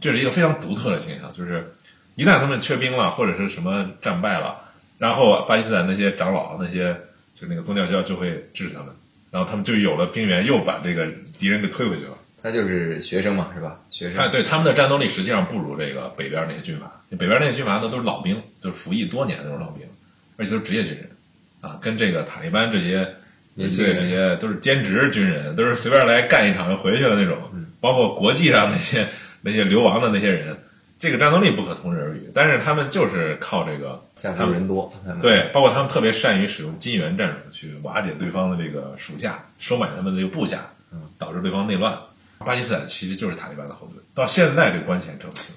这是一个非常独特的现象，就是一旦他们缺兵了或者是什么战败了，然后巴基斯坦那些长老那些就那个宗教学校就会支持他们，然后他们就有了兵源，又把这个敌人给推回去了。他就是学生嘛，是吧？学他生对他们的战斗力实际上不如这个北边那些军阀，北边那些军阀呢都是老兵，就是服役多年的那种老兵，而且都是职业军人，啊，跟这个塔利班这些年轻的这些都是兼职军人，都是随便来干一场就回去了那种，包括国际上那些那些流亡的那些人，这个战斗力不可同日而语。但是他们就是靠这个他们人多，对，包括他们特别善于使用金元战术去瓦解对方的这个属下，收买他们的这个部下，导致对方内乱。巴基斯坦其实就是塔利班的后盾，到现在这关系还正次。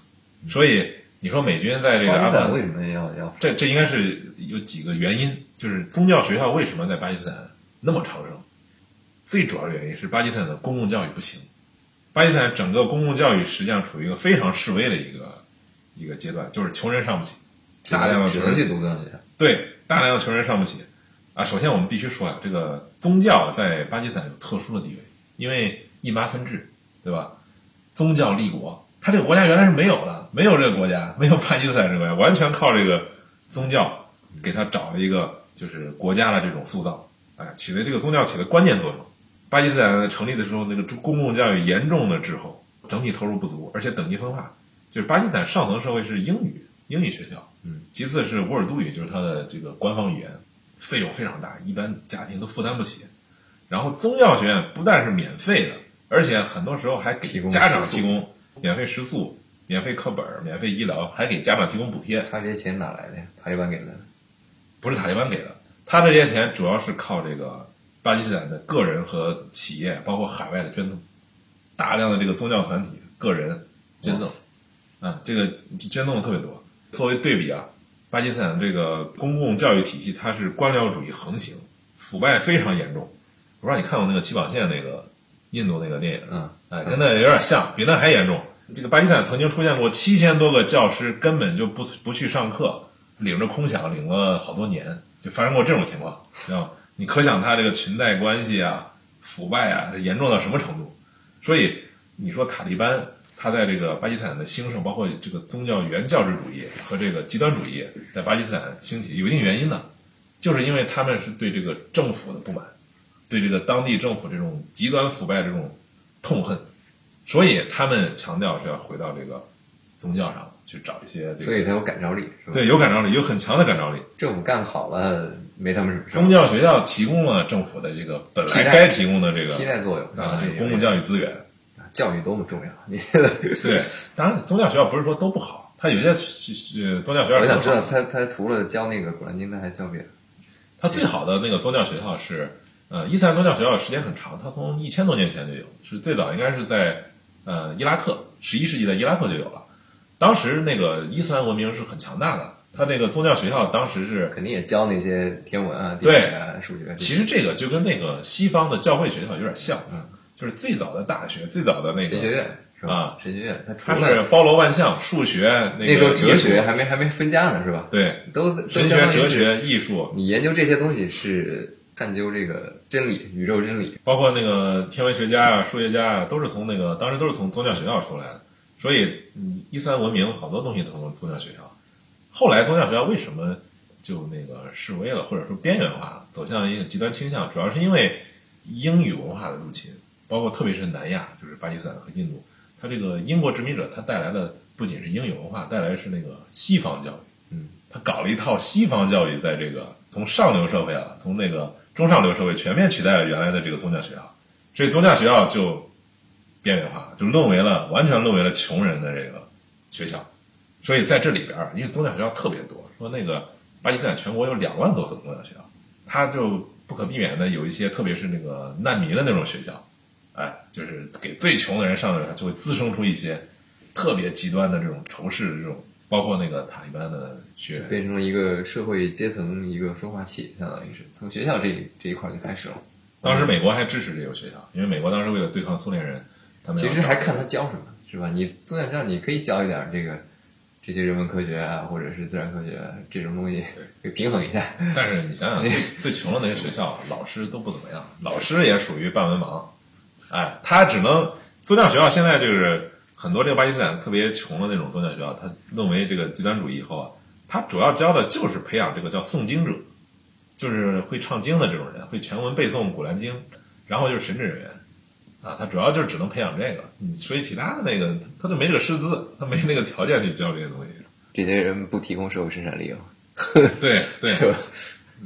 所以你说美军在这个阿富汗为什么要要这这应该是有几个原因，就是宗教学校为什么在巴基斯坦那么昌盛？最主要的原因是巴基斯坦的公共教育不行，巴基斯坦整个公共教育实际上处于一个非常示威的一个一个阶段，就是穷人上不起，大量的穷人去读宗教学校？对大量的穷人上不起啊。首先我们必须说啊，这个宗教在巴基斯坦有特殊的地位，因为一麻分治，对吧？宗教立国，他这个国家原来是没有的，没有这个国家，没有巴基斯坦这个国家，完全靠这个宗教给他找了一个就是国家的这种塑造，哎，起的这个宗教起了关键作用。巴基斯坦成立的时候，那个公共教育严重的滞后，整体投入不足，而且等级分化，就是巴基斯坦上层社会是英语英语学校，嗯，其次是乌尔都语，就是它的这个官方语言，费用非常大，一般家庭都负担不起。然后宗教学院不但是免费的，而且很多时候还给家长提供免费食宿、免费课本、免费医疗，还给家长提供补贴。他这些钱哪来的呀？塔利班给的。不是塔利班给的，他这些钱主要是靠这个巴基斯坦的个人和企业，包括海外的捐赠，大量的这个宗教团体、个人捐赠，啊，这个捐赠的特别多。作为对比啊，巴基斯坦这个公共教育体系它是官僚主义横行，腐败非常严重。我不知道你看过那个《七宝线》那个印度那个电影，嗯，哎，跟那有点像，比那还严重。这个巴基斯坦曾经出现过七千多个教师根本就不不去上课，领着空饷领了好多年，就发生过这种情况，知道吗？你可想他这个裙带关系啊、腐败啊，严重到什么程度？所以你说塔利班他在这个巴基斯坦的兴盛，包括这个宗教原教旨主义和这个极端主义在巴基斯坦兴起，有一定原因呢，就是因为他们是对这个政府的不满，对这个当地政府这种极端腐败这种痛恨，所以他们强调是要回到这个宗教上去找一些这个，所以才有感召力，是吧？对有感召力，有很强的感召力。政府干好了，没他们什么事宗教学校提供了政府的这个本来该提供的这个替代作用啊，这个公共教育资源。教育多么重要！你 [laughs] 对，当然宗教学校不是说都不好，他有些呃宗教学校我想知道他他除了教那个《古兰经》，他还教别的。他最好的那个宗教学校是，呃，伊斯兰宗教学校时间很长，它从一千多年前就有，是最早应该是在呃伊拉克，十一世纪的伊拉克就有了。当时那个伊斯兰文明是很强大的，它那个宗教学校当时是，肯定也教那些天文啊、地对理啊、数学。其实这个就跟那个西方的教会学校有点像，嗯，就是最早的大学，最早的那个，神学院是吧？啊神学院，它是包罗万象，数学那个那时候哲学还没还没分家呢，是吧？对都神学、哲学、艺术，你研究这些东西是探究这个真理、宇宙真理。包括那个天文学家啊、数学家啊，都是从那个当时都是从宗教学校出来的。所以，嗯，伊斯兰文明好多东西都从宗教学校。后来宗教学校为什么就那个示威了，或者说边缘化了，走向一个极端倾向，主要是因为英语文化的入侵，包括特别是南亚，就是巴基斯坦和印度，它这个英国殖民者他带来的不仅是英语文化，带来的是那个西方教育。嗯，他搞了一套西方教育，在这个从上流社会啊，从那个中上流社会全面取代了原来的这个宗教学校，所以宗教学校就边缘化，就沦为了完全沦为了穷人的这个学校。所以在这里边，因为宗教学校特别多，说那个巴基斯坦全国有两万多所宗教学校，它就不可避免的有一些，特别是那个难民的那种学校，哎，就是给最穷的人上的，就会滋生出一些特别极端的这种仇视的这种，包括那个塔利班的学员。变成了一个社会阶层一个分化器，相当于是从学校这这一块就开始了。当时美国还支持这个学校，因为美国当时为了对抗苏联人，他们其实还看他教什么，是吧？你宗教学校你可以教一点这个这些人文科学啊，或者是自然科学、啊、这种东西，给平衡一下。但是你想想，最 [laughs] 最穷的那些学校，老师都不怎么样，老师也属于半文盲，哎，他只能宗教学校现在就是很多这个巴基斯坦特别穷的那种宗教学校，他沦为这个极端主义以后啊，他主要教的就是培养这个叫诵经者，就是会唱经的这种人，会全文背诵古兰经，然后就是神职人员。啊，他主要就是只能培养这个，嗯所以其他的那个他就没这个师资，他没那个条件去教这些东西。这些人不提供社会生产力啊，对对？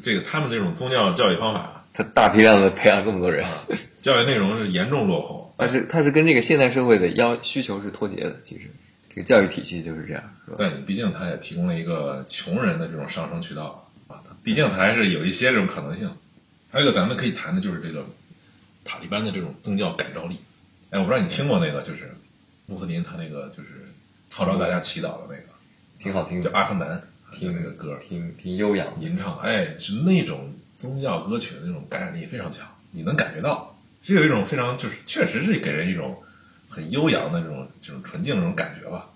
这个他们这种宗教教育方法他大批量的培养这么多人，啊，教育内容是严重落后。但是它是跟这个现代社会的要需求是脱节的。其实这个教育体系就是这样？但你毕竟它也提供了一个穷人的这种上升渠道啊，毕竟它还是有一些这种可能性。还有一个咱们可以谈的就是这个塔利班的这种宗教感召力。哎，我不知道你听过那个，就是穆斯林他那个就是号召大家祈祷的那个，挺好听的，叫阿凡达，听那个歌，挺挺悠扬的。吟唱，哎，是那种宗教歌曲的那种感染力非常强，你能感觉到，是有一种非常就是确实是给人一种很悠扬的这种这种纯净的这种感觉吧。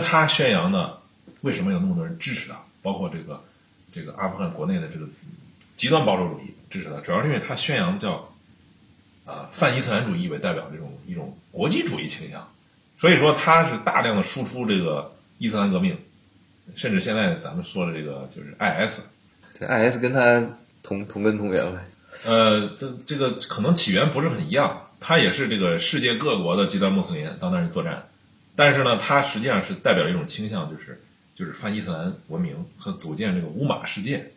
他宣扬的，为什么有那么多人支持他？包括这个这个阿富汗国内的这个极端保守主义支持他，主要是因为他宣扬叫啊、泛伊斯兰主义为代表这种一种国际主义倾向，所以说他是大量的输出这个伊斯兰革命，甚至现在咱们说的这个就是 IS，这 IS 跟他同同根同源呗。呃，这这个可能起源不是很一样，他也是这个世界各国的极端穆斯林到那儿去作战，但是呢，它实际上是代表一种倾向，就是就是泛伊斯兰文明和组建这个乌马世界。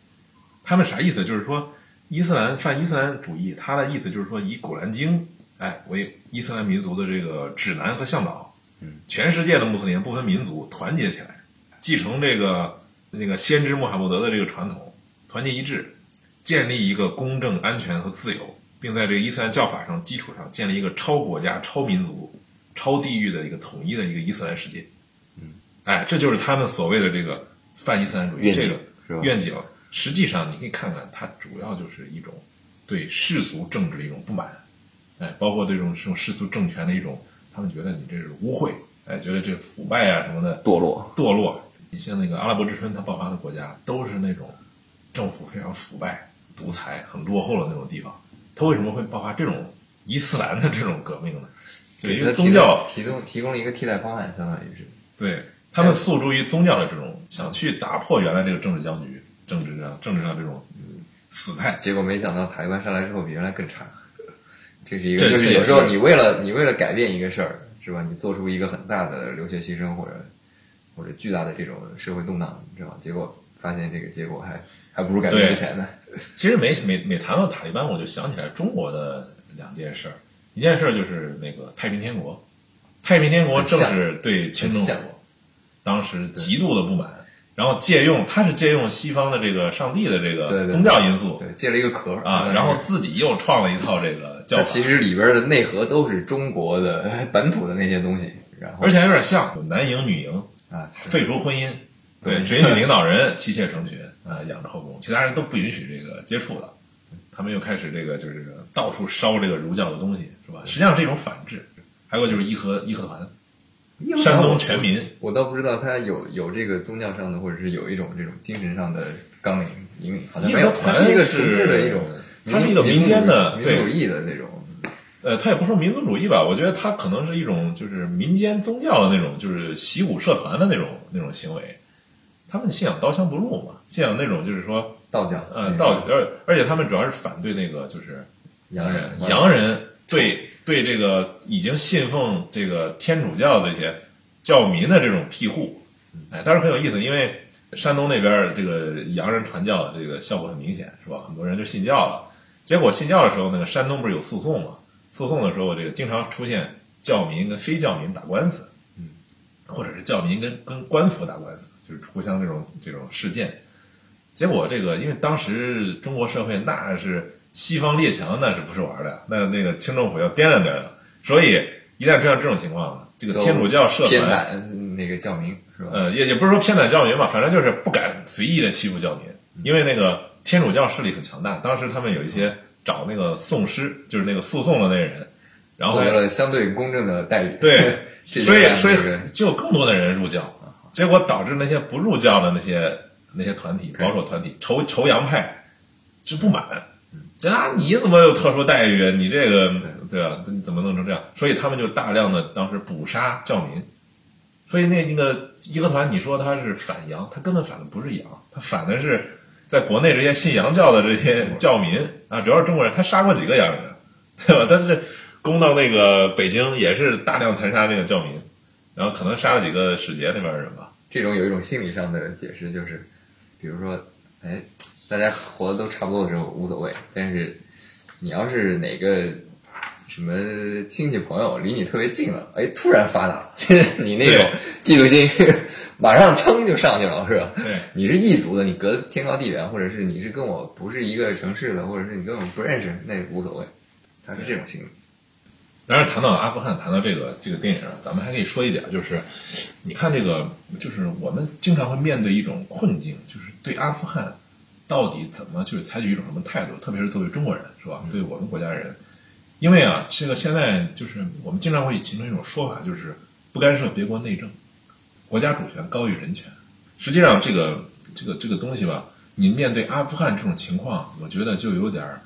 他们啥意思？就是说伊斯兰泛伊斯兰主义，它的意思就是说以《古兰经》哎为伊斯兰民族的这个指南和向导，嗯，全世界的穆斯林不分民族团结起来，继承这个那个先知穆罕默德的这个传统，团结一致，建立一个公正、安全和自由，并在这个伊斯兰教法上基础上建立一个超国家、超民族、超地域的一个统一的一个伊斯兰世界。嗯，哎，这就是他们所谓的这个泛伊斯兰主义这个愿景。实际上，你可以看看，它主要就是一种对世俗政治的一种不满，哎，包括对这种这种世俗政权的一种，他们觉得你这是污秽，哎，觉得这腐败啊什么的，堕落，堕落。你像那个阿拉伯之春，它爆发的国家都是那种政府非常腐败、独裁、很落后的那种地方。它为什么会爆发这种伊斯兰的这种革命呢？对，因为宗教提供提供了一个替代方案，相当于是。对他们诉诸于宗教的这种想去打破原来这个政治僵局、政治上政治上这种嗯死态。结果没想到塔利班上来之后比原来更差，这是一个，就是有时候你为了你为了改变一个事儿，是吧？你做出一个很大的流血牺牲或者或者巨大的这种社会动荡，是吧？结果发现这个结果还还不如改变之前呢。[laughs] 其实每每每谈到塔利班，我就想起来中国的两件事儿。一件事儿就是那个太平天国，太平天国正是对清政府当时极度的不满，然后借用他是借用西方的这个上帝的这个宗教因素对，借了一个壳啊，然后自己又创了一套这个教法，其实里边的内核都是中国的本土的那些东西，然后而且还有点像有男营女营，啊，废除婚姻，对，嗯只允许领导人妻妾成群啊，养着后宫，其他人都不允许这个接触的。他们又开始这个就是到处烧这个儒教的东西，是吧？实际上是一种反制。还有就是义和义和团，山东全民，我倒不知道他有有这个宗教上的，或者是有一种这种精神上的纲领引领，好像没有，它是一个纯粹的一种，它是一个民间的对民族主义的那种，呃，他也不说民族主义吧，我觉得他可能是一种就是民间宗教的那种，就是习武社团的那种那种行为。他们信仰刀枪不入嘛，信仰那种就是说，道教，呃，道种而而且他们主要是反对那个就是洋人，洋人对对这个已经信奉这个天主教的这些教民的这种庇护，哎，但是很有意思，因为山东那边这个洋人传教这个效果很明显，是吧？很多人就信教了。结果信教的时候，那个山东不是有诉讼嘛？诉讼的时候，这个经常出现教民跟非教民打官司，嗯，或者是教民跟跟官府打官司，就是互相这种这种事件。结果这个，因为当时中国社会那是西方列强，那是不是玩的？那那个清政府要掂量掂量，所以一旦出现这种情况，这个都天主教社偏团，袒那个教民是吧？呃，也也不是说偏袒教民吧，反正就是不敢随意的欺负教民，因为那个天主教势力很强大。当时他们有一些找那个讼师，就是那个诉讼的那个人，然后获得了相对公正的待遇。对，[laughs] 是所以所以就有更多的人入教，结果导致那些不入教的那些那些团体，保守团体、仇仇洋派就不满，这啊你怎么有特殊待遇啊？你这个对吧？你怎么弄成这样？所以他们就大量的当时捕杀教民。所以那那个义和团，你说他是反洋，他根本反的不是洋，他反的是在国内这些信洋教的这些教民啊，主要是中国人，他杀过几个洋人啊，[laughs] 对吧？但是攻到那个北京，也是大量残杀这个教民，然后可能杀了几个使节那边的人吧。这种有一种心理上的解释，就是比如说，哎，大家活的都差不多的时候无所谓，但是你要是哪个什么亲戚朋友离你特别近了，哎，突然发达，[laughs] 你那种嫉妒心 [laughs] 马上噌就上去了，是吧？对，你是异族的，你隔天高地远，或者是你是跟我不是一个城市的，或者是你根本不认识，那无所谓，他是这种心理。当然，谈到阿富汗，谈到这个这个电影啊，咱们还可以说一点，就是你看这个，就是我们经常会面对一种困境，就是对阿富汗到底怎么就是采取一种什么态度，特别是作为中国人，是吧？对我们国家人，因为啊，这个现在就是我们经常会形成一种说法，就是不干涉别国内政，国家主权高于人权。实际上，这个这个这个东西吧，你面对阿富汗这种情况，我觉得就有点儿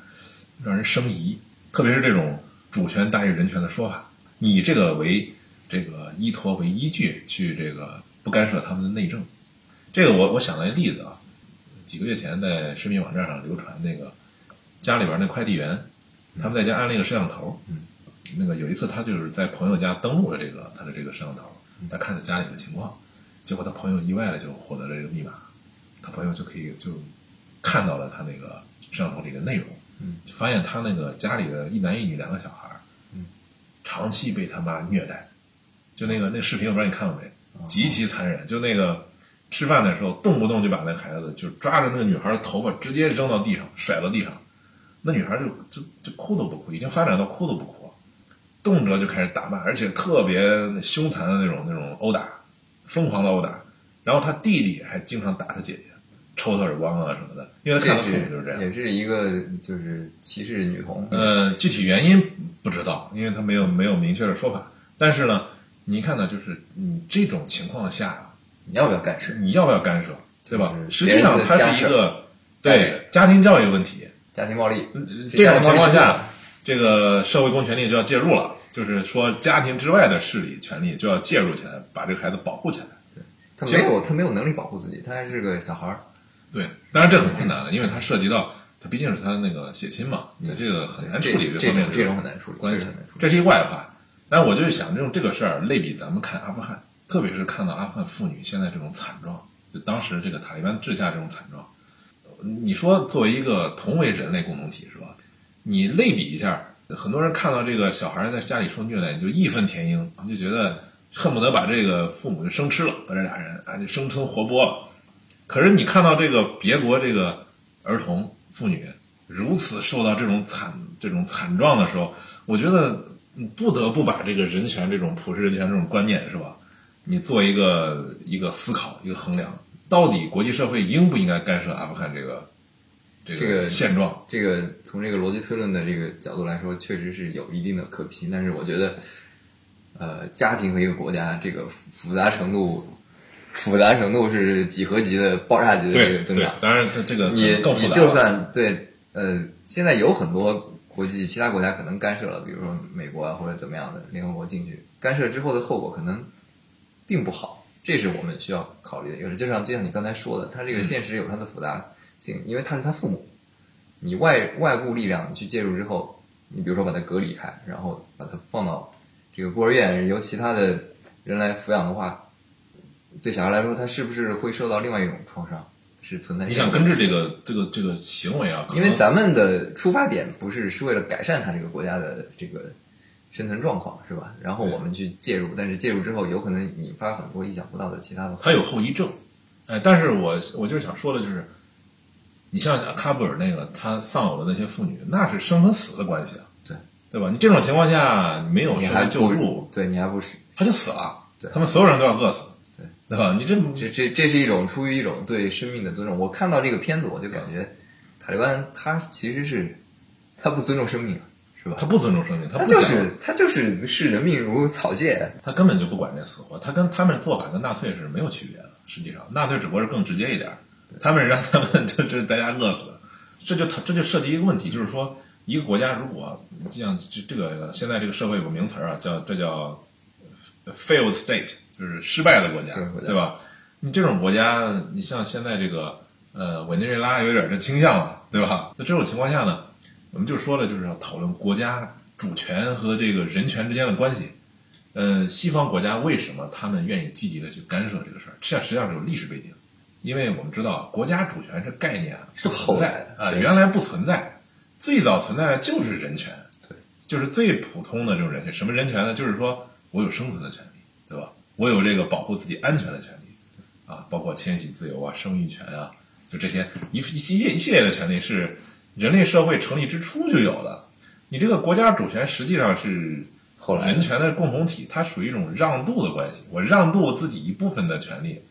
让人生疑，特别是这种主权大于人权的说法，你以这个为这个依托为依据去这个不干涉他们的内政。这个我我想了一个例子啊，几个月前在视频网站上流传那个家里边那快递员，他们在家安了一个摄像头，嗯，那个有一次他就是在朋友家登录了这个他的这个摄像头，他看着家里的情况，结果他朋友意外的就获得了这个密码，他朋友就可以就看到了他那个摄像头里的内容，嗯，就发现他那个家里的一男一女两个小孩，嗯，长期被他妈虐待，就那个那个视频我不知道你看过没，哦。极其残忍，就那个吃饭的时候动不动就把那孩子就抓着那个女孩的头发直接扔到地上，甩到地上，那女孩就就就哭都不哭，已经发展到哭都不哭了，动辄就开始打骂，而且特别凶残的那种那种殴打，疯狂的殴打。然后他弟弟还经常打他姐姐，抽他耳光啊什么的，因为他看他父母就是这样。也是一个就是歧视女童。呃，具体原因不知道，因为他没有没有明确的说法。但是呢，你看呢，就是你这种情况下啊，你要不要干涉？你要不要干涉，对吧？就是实际上它是一个对家庭教育问题。家庭暴力，这种情况下，这个社会公权力就要介入了，就是说家庭之外的势力权力就要介入起来，把这个孩子保护起来。他没有他没有能力保护自己，他还是个小孩儿。对，当然这很困难的，因为他涉及到他毕竟是他那个血亲嘛，你这个很难处理这方面这种这种很难处理，关系这个很难处理。这是一外话。但我就是想，用这个事儿类比咱们看阿富汗，特别是看到阿富汗妇女现在这种惨状，就当时这个塔利班治下这种惨状，你说作为一个同为人类共同体是吧？你类比一下，很多人看到这个小孩在家里受虐待，就义愤填膺，就觉得恨不得把这个父母就生吃了，把这俩人啊就生吞活剥了。可是你看到这个别国这个儿童妇女如此受到这种惨这种惨状的时候，我觉得不得不把这个人权这种普世人权这种观念是吧？你做一个一个思考，一个衡量，到底国际社会应不应该干涉阿富汗这个这这个个现状？这个从这个逻辑推论的这个角度来说，确实是有一定的可比性，但是我觉得，呃，家庭和一个国家这个复杂程度，复杂程度是几何级的爆炸级的这个增长。，当然它这个你。你就算对呃，现在有很多国际其他国家可能干涉了，比如说美国啊或者怎么样的联合国进去干涉之后的后果可能并不好，这是我们需要考虑的一个事。就像就像你刚才说的，它这个现实有它的复杂性，因为他是他父母，你外外部力量去介入之后，你比如说把他隔离开，然后把他放到这个孤儿院由其他的人来抚养的话，对小孩来说，他是不是会受到另外一种创伤？是存在你想根治这个这个这个行为啊，因为咱们的出发点不是是为了改善他这个国家的这个生存状况，是吧？然后我们去介入，但是介入之后有可能引发很多意想不到的其他的。它有后遗症。哎，但是我我就是想说的，就是你像喀布尔那个他丧偶的那些妇女，那是生和死的关系啊，对对吧？你这种情况下，你没有你还社会救不助，对你还不是他就死了对，他们所有人都要饿死，对对吧？你这这这这是一种出于一种对生命的尊重。我看到这个片子，我就感觉塔利班他其实是他不尊重生命了，是吧？他不尊重生命，他他就不讲是他就是视人命如草芥。他根本就不管这死活，他跟他们做法跟纳粹是没有区别的。实际上，纳粹只不过是更直接一点儿，他们让他们 [laughs] 就这大家饿死，这就他这就涉及一个问题，就是说一个国家如果像这这个现在这个社会有个名词儿啊，叫这叫 failed state，就是失败的国家对国，家对吧？你这种国家，你像现在这个呃委内瑞拉有点这倾向了，对吧？那这种情况下呢，我们就说了，就是要讨论国家主权和这个人权之间的关系。呃，西方国家为什么他们愿意积极的去干涉这个事儿？这实际上是有历史背景，因为我们知道国家主权这概念啊是后来在啊、对原来不存在，最早存在的就是人权，对，就是最普通的这种人权。什么人权呢？就是说我有生存的权利，对吧？我有这个保护自己安全的权利，啊，包括迁徙自由啊、生育权啊，就这些一一系列一系列的权利是人类社会成立之初就有的。你这个国家主权实际上是后来人权的共同体，它属于一种让渡的关系。我让渡自己一部分的权利，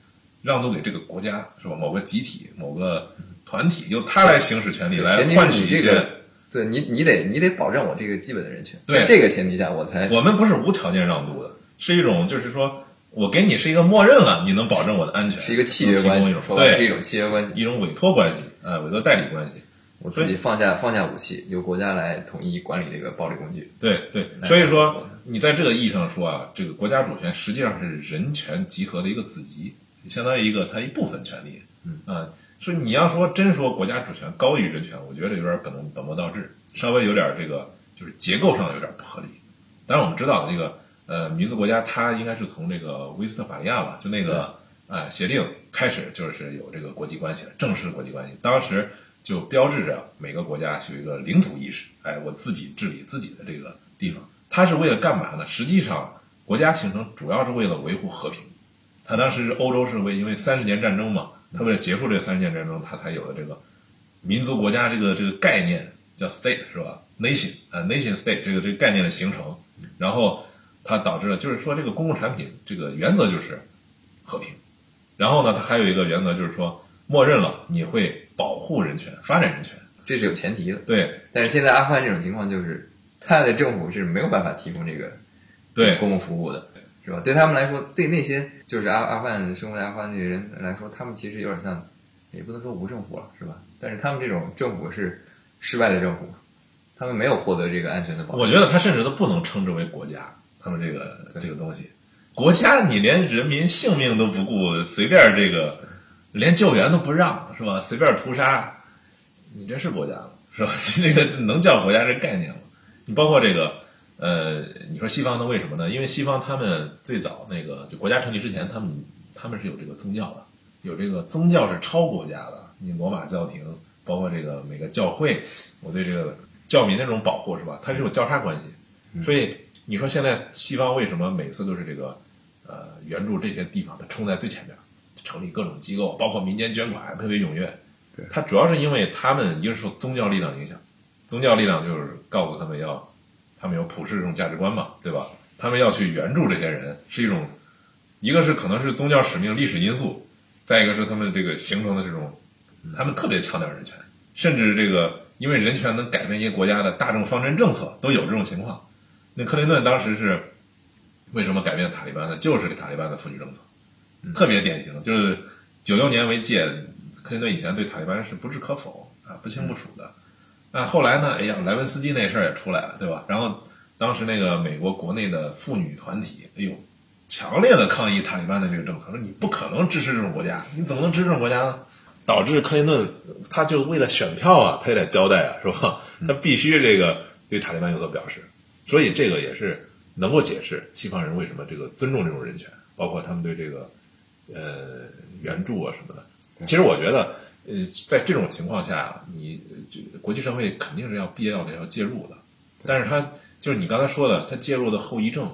让渡给这个国家，是吧？某个集体、某个团体，由他来行使权利，来换取一些。对你你得你得保证我这个基本的人权。对在这个前提下，我才我们不是无条件让渡的，是一种就是说我给你是一个默认了，你能保证我的安全，是一个契约关系对是一种契约关系。一种委托关系，呃，委托代理关系。我自己放下放下武器，由国家来统一管理这个暴力工具。对对，哎所以说你在这个意义上说啊，这个国家主权实际上是人权集合的一个子集，相当于一个它一部分权利。嗯啊，所以你要说真说国家主权高于人权，我觉得有点本能本末倒置，稍微有点这个就是结构上有点不合理。当然我们知道这个呃民族国家它应该是从这个威斯特法利亚吧，就那个啊、协定开始就是有这个国际关系了，正式国际关系。当时就标志着每个国家有一个领土意识，哎，我自己治理自己的这个地方。它是为了干嘛呢？实际上，国家形成主要是为了维护和平。他当时欧洲是为因为三十年战争嘛，他为了结束这三十年战争，他才有的这个民族国家这个这个概念叫 state 是吧？nation 啊、nation state 这个这个概念的形成，然后它导致了就是说这个公共产品这个原则就是和平，然后呢，它还有一个原则就是说默认了你会保护人权、发展人权，这是有前提的。对但是现在阿富汗这种情况就是，他的政府是没有办法提供这个对公共服务的，是吧？对他们来说，对那些就是阿阿富汗生活在阿富汗这些人来说，他们其实有点像，也不能说无政府了，是吧？但是他们这种政府是失败的政府，他们没有获得这个安全的保障。我觉得他甚至都不能称之为国家，他们这个这个东西，国家你连人民性命都不顾，随便这个连救援都不让，是吧？随便屠杀，你这是国家吗？是吧？你 [laughs] 这个能叫国家这概念吗？你包括这个，呃，你说西方的为什么呢？因为西方他们最早那个就国家成立之前，他们他们是有这个宗教的，有这个宗教是超国家的。你罗马教廷，包括这个每个教会，我对这个教民那种保护是吧？它是有交叉关系，所以你说现在西方为什么每次都是这个呃援助这些地方，它冲在最前面，成立各种机构，包括民间捐款特别踊跃。对它主要是因为他们一个是受宗教力量影响，宗教力量就是告诉他们要，他们有普世这种价值观嘛，对吧？他们要去援助这些人，是一种，一个是可能是宗教使命、历史因素，再一个是他们这个形成的这种，他们特别强调人权，甚至这个因为人权能改变一些国家的大政方针政策，都有这种情况。那克林顿当时是为什么改变塔利班呢？就是给塔利班的妇女政策，特别典型，就是九六年为界，克林顿以前对塔利班是不置可否啊，不清不楚的。那后来呢？哎呀，莱文斯基那事儿也出来了，对吧？然后当时那个美国国内的妇女团体，哎呦，强烈的抗议塔利班的这个政策，说你不可能支持这种国家，你怎么能支持这种国家呢？导致克林顿他就为了选票啊，他也得交代啊，是吧？他必须这个对塔利班有所表示，所以这个也是能够解释西方人为什么这个尊重这种人权，包括他们对这个呃援助啊什么的。其实我觉得，呃，在这种情况下，你呃这国际社会肯定是要必要的要介入的，但是他就是你刚才说的，他介入的后遗症，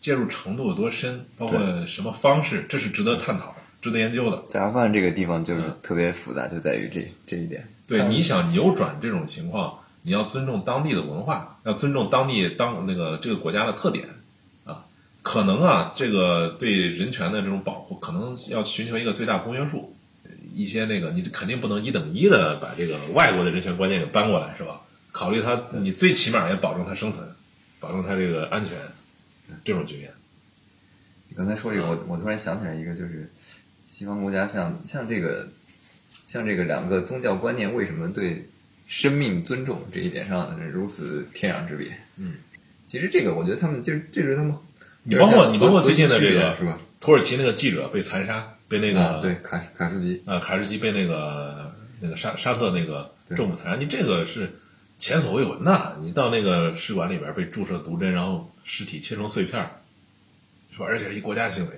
介入程度有多深，包括什么方式，这是值得探讨的，值得研究的。在阿富汗这个地方就是嗯特别复杂，就在于这这一点。对，你想扭转这种情况，你要尊重当地的文化，要尊重当地当那个这个国家的特点啊。可能啊，这个对人权的这种保护，可能要寻求一个最大公约数。一些那个，你肯定不能一等一的把这个外国的人权观念给搬过来，是吧？考虑他，你最起码也保证他生存，保证他这个安全，这种局面。你刚才说这个，我我突然想起来一个，就是西方国家像像这个像这个两个宗教观念为什么对生命尊重这一点上如此天壤之别？嗯，其实这个我觉得他们就是这是他们，你包括你包括最近的这个是吧？土耳其那个记者被残杀，被那个啊，对，卡卡舒吉，啊，卡什吉被那个那个沙沙特那个政府残杀，你这个是前所未闻呐。你到那个使馆里边被注射毒针，然后尸体切成碎片儿，是吧？而且是一国家行为，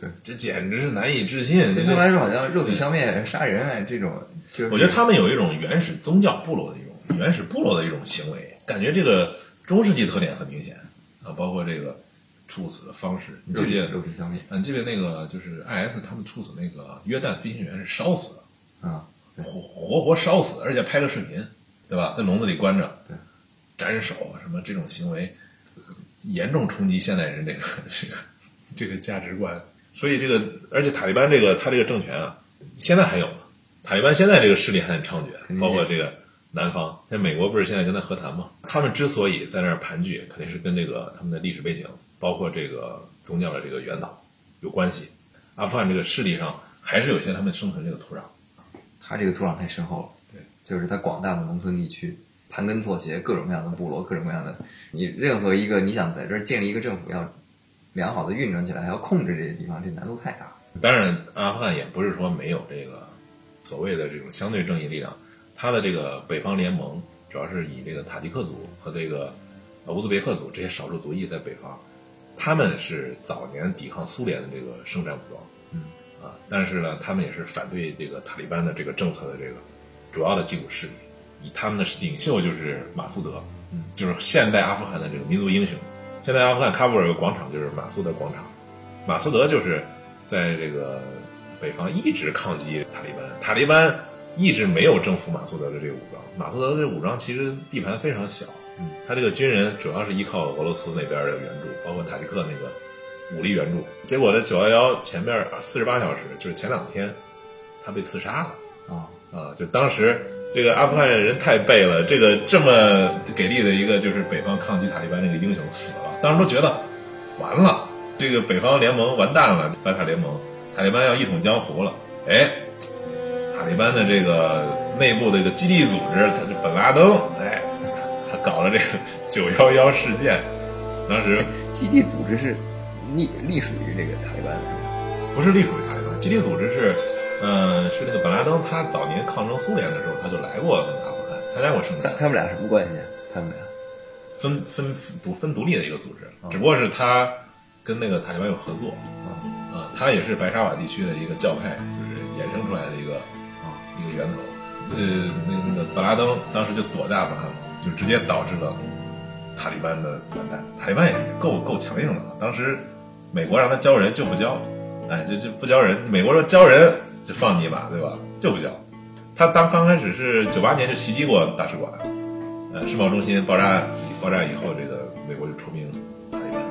对，这简直是难以置信。这对他们来说好像肉体消灭、杀人啊这种，就是我觉得他们有一种原始宗教部落的一种原始部落的一种行为，感觉这个中世纪特点很明显啊，包括这个处死的方式。你记不记得？肉体消灭嗯，记得那个就是 IS 他们处死那个约旦飞行员是烧死的。啊，活活活烧死，而且拍个视频，对吧？在笼子里关着，对，斩首啊什么这种行为，严重冲击现代人这个这个这个价值观。所以这个，而且塔利班这个他这个政权啊，现在还有呢。塔利班现在这个势力还很猖獗，包括这个南方，像美国不是现在跟他和谈吗？他们之所以在那儿盘踞，肯定是跟这个他们的历史背景，包括这个宗教的这个源导有关系。阿富汗这个势力上还是有一些他们生存这个土壤。它这个土壤太深厚了，对，就是它广大的农村地区，盘根错节，各种各样的部落，各种各样的，你任何一个你想在这儿建立一个政府，要良好的运转起来，还要控制这些地方，这难度太大。当然，阿富汗也不是说没有这个所谓的这种相对正义力量，它的这个北方联盟主要是以这个塔吉克族和这个呃乌兹别克族这些少数族裔在北方，他们是早年抵抗苏联的这个圣战武装，嗯啊，但是呢，他们也是反对这个塔利班的这个政策的这个主要的基础势力，以他们的领袖就是马苏德，嗯，就是现代阿富汗的这个民族英雄。现在阿富汗喀布尔有个广场，就是马苏德广场。马苏德就是在这个北方一直抗击塔利班，塔利班一直没有征服马苏德的这个武装。马苏德的这武装其实地盘非常小，嗯，他这个军人主要是依靠俄罗斯那边的援助，包括塔吉克那个武力援助。结果在九幺幺前面四十八小时，就是前两天，他被刺杀了。啊，啊，就当时这个阿富汗人太背了，这个这么给力的一个就是北方抗击塔利班那个英雄死了，当时都觉得完了，这个北方联盟完蛋了，白塔联盟，塔利班要一统江湖了。哎，塔利班的这个内部的这个基地组织，他是本拉登，哎，他搞了这个九幺幺事件，当时基地组织是隶隶属于这个塔利班的是吧？不是隶属于塔利班，基地组织是，呃，是那个本拉登，他早年抗争苏联的时候，他就来过那个阿富汗，参加过圣战。他他们俩什么关系啊？他们俩分分独分独立的一个组织哦，只不过是他跟那个塔利班有合作啊啊，他也是白沙瓦地区的一个教派，就是衍生出来的一个啊一个源头。呃，那那个本拉登当时就躲在阿富汗嘛，就直接导致了塔利班的完蛋。塔利班也够够强硬的啊，当时美国让他交人就不交，哎，就就不交人。美国说交人就放你一把，对吧？就不交。他当刚开始是九八年就袭击过大使馆，呃，世贸中心爆炸爆炸以后，这个美国就出兵塔利班。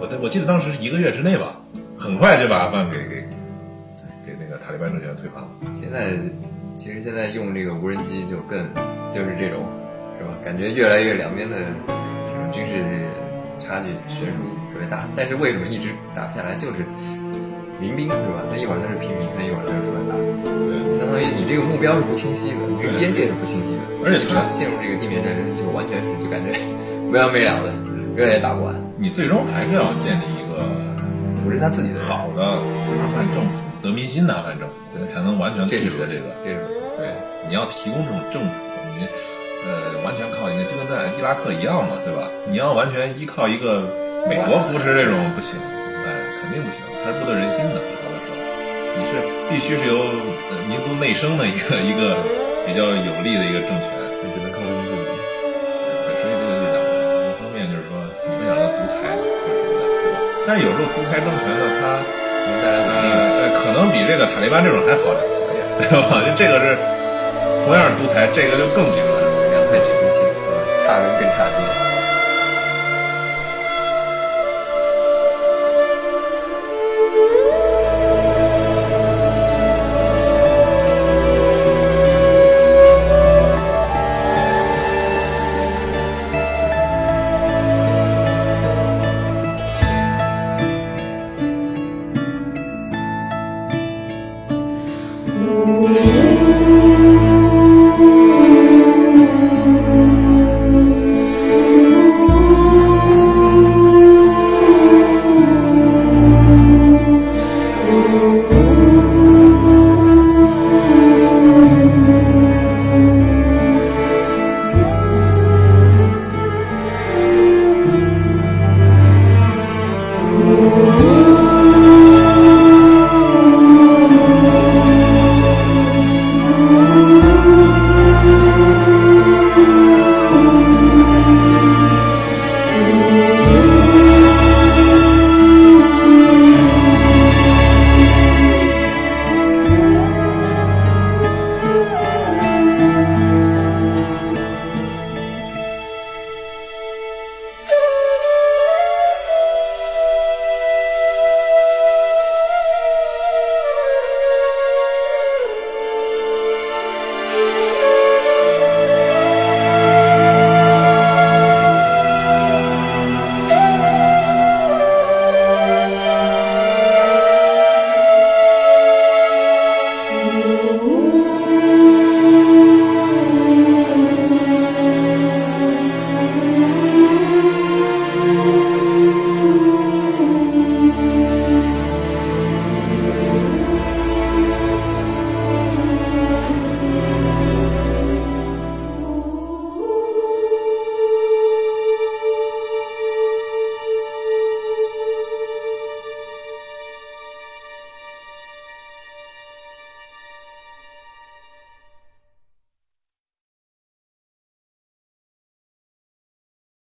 我我记得当时一个月之内吧，很快就把阿富汗给给给那个塔利班政权推翻了。现在其实现在用这个无人机就更就是这种？感觉越来越两边的这种军事差距悬殊特别大，但是为什么一直打不下来？就是民兵是吧？他一会儿他是平民，他一会儿他是苏联大人，对，相当于你这个目标是不清晰的，你这个边界是不清晰的，而且你只要陷入这个地面战争，就完全是就感觉没完没了的，永远也打不完，你最终还是要建立一个不是他自己的好的阿富汗政府，得民心的阿富汗政府，这个才能完全这是核心杜绝这个。这是对，你要提供这种政府，你呃完全靠你的，就跟在伊拉克一样嘛，对吧？你要完全依靠一个美国扶持这种不行，哎，肯定不行，它是不得人心的。好的时候，你是必须是由呃民族内生的一个一个比较有力的一个政权，你只能靠他们自己。所以这个两个一方面就是说你不想让独裁或者什么的，对吧？但是有时候独裁政权呢，它能带来呃呃可能比这个塔利班这种还好点，对吧？就 [laughs] 这个是同样是独裁，这个就更极端。两派取其轻，差人更差劲。